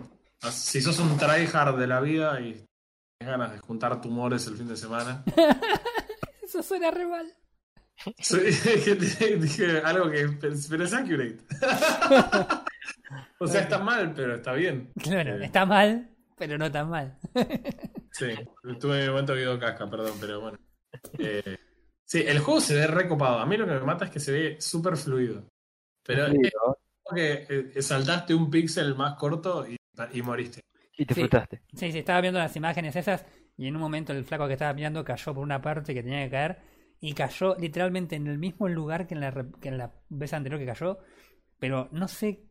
Si sos un tryhard de la vida y tienes ganas de juntar tumores el fin de semana. Eso suena re mal. Soy- dije, dije algo que. Pero es accurate. o sea, está mal, pero está bien. Claro, Eh. está mal, pero no tan mal. Sí, tuve mi momento video casca, perdón, pero bueno. Eh, sí, el juego se ve recopado. A mí lo que me mata es que se ve súper fluido. Pero es que eh, saltaste un píxel más corto y, y moriste. Y te Sí. frustraste. Sí, sí, estaba viendo las imágenes esas y en un momento el flaco que estaba mirando cayó por una parte que tenía que caer y cayó literalmente en el mismo lugar que en la, que en la vez anterior que cayó, pero no sé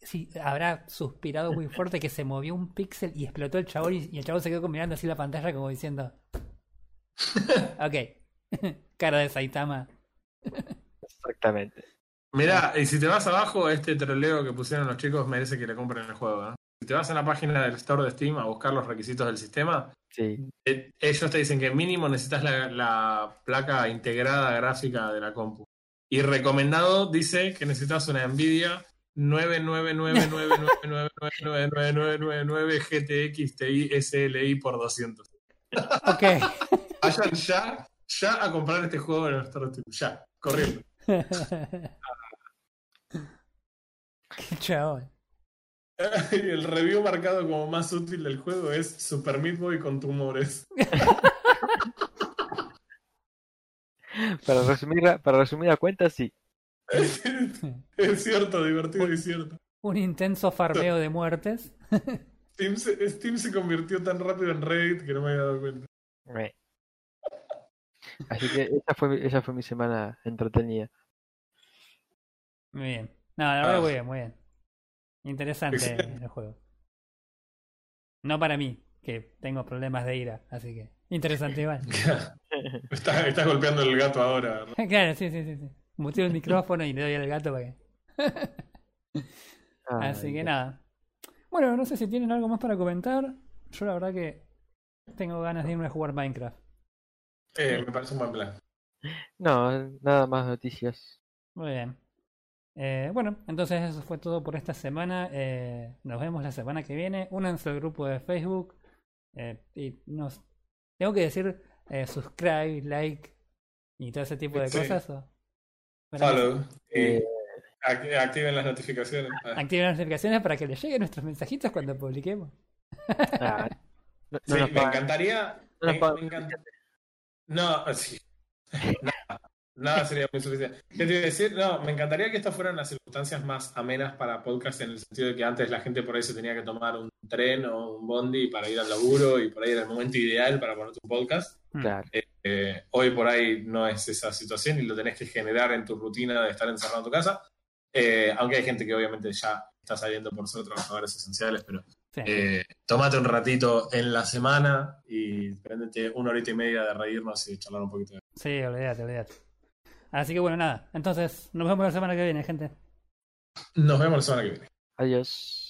si habrá suspirado muy fuerte que se movió un píxel y explotó el chabón y, y el chabón se quedó mirando así la pantalla como diciendo, ok, cara de Saitama. Exactamente. Mirá, y si te vas abajo, este troleo que pusieron los chicos merece que le compren el juego, ¿no? Si te vas a la página del store de Steam a buscar los requisitos del sistema, Sí. eh, ellos te dicen que mínimo necesitas la, la placa integrada gráfica de la compu. Y recomendado dice que necesitas una Nvidia 99999999999 GTX Ti SLI por 200. Ok. Vayan ya, ya a comprar este juego en de Steam. Ya, corriendo. Qué. Y el review marcado como más útil del juego es Super Meat Boy con tumores. Para resumir, para resumir la cuenta, sí. es cierto, divertido y cierto. Un intenso farmeo de muertes. Steam se, Steam se convirtió tan rápido en Reddit que no me había dado cuenta. Así que esa fue, mi- esa fue mi semana entretenida. Muy bien. No, la verdad, Ah. muy bien, muy bien. Interesante Excelente. el juego. No para mí, que tengo problemas de ira, así que interesante igual. Estás, estás golpeando el gato ahora. ¿no? claro, sí, sí, sí. sí. Muteo el micrófono y le doy al gato para que. Ay, Así que nada. Bueno, no sé si tienen algo más para comentar. Yo la verdad que tengo ganas de irme a jugar Minecraft. Eh, me parece un buen plan. No, nada más noticias. Muy bien. Eh, bueno, entonces eso fue todo por esta semana. Eh, nos vemos la semana que viene. Únanse al grupo de Facebook. Eh, y nos tengo que decir eh, subscribe, like y todo ese tipo de Sí. cosas. ¿o? Follow. Eh, act- activen las notificaciones. Ah, Activen las notificaciones para que les lleguen nuestros mensajitos cuando publiquemos. ah, no, no Sí, me pagan- encantaría. no nos me- pagan. me encanta- No, sí. Nada, nada sería muy suficiente. ¿Qué te iba a decir? No, me encantaría que estas fueran las circunstancias más amenas para podcast en el sentido de que antes la gente por ahí se tenía que tomar un tren o un bondi para ir al laburo y por ahí era el momento ideal para poner tu podcast. Claro. Eh, hoy por ahí no es esa situación y lo tenés que generar en tu rutina de estar encerrado en tu casa. Eh, aunque hay gente que obviamente ya está saliendo por ser trabajadores esenciales, pero Sí. eh, tómate un ratito en la semana y prendete una horita y media de reírnos y charlar un poquito. Sí, olvídate, olvídate. Así que bueno, nada. Entonces, nos vemos la semana que viene, gente. Nos vemos la semana que viene. Adiós.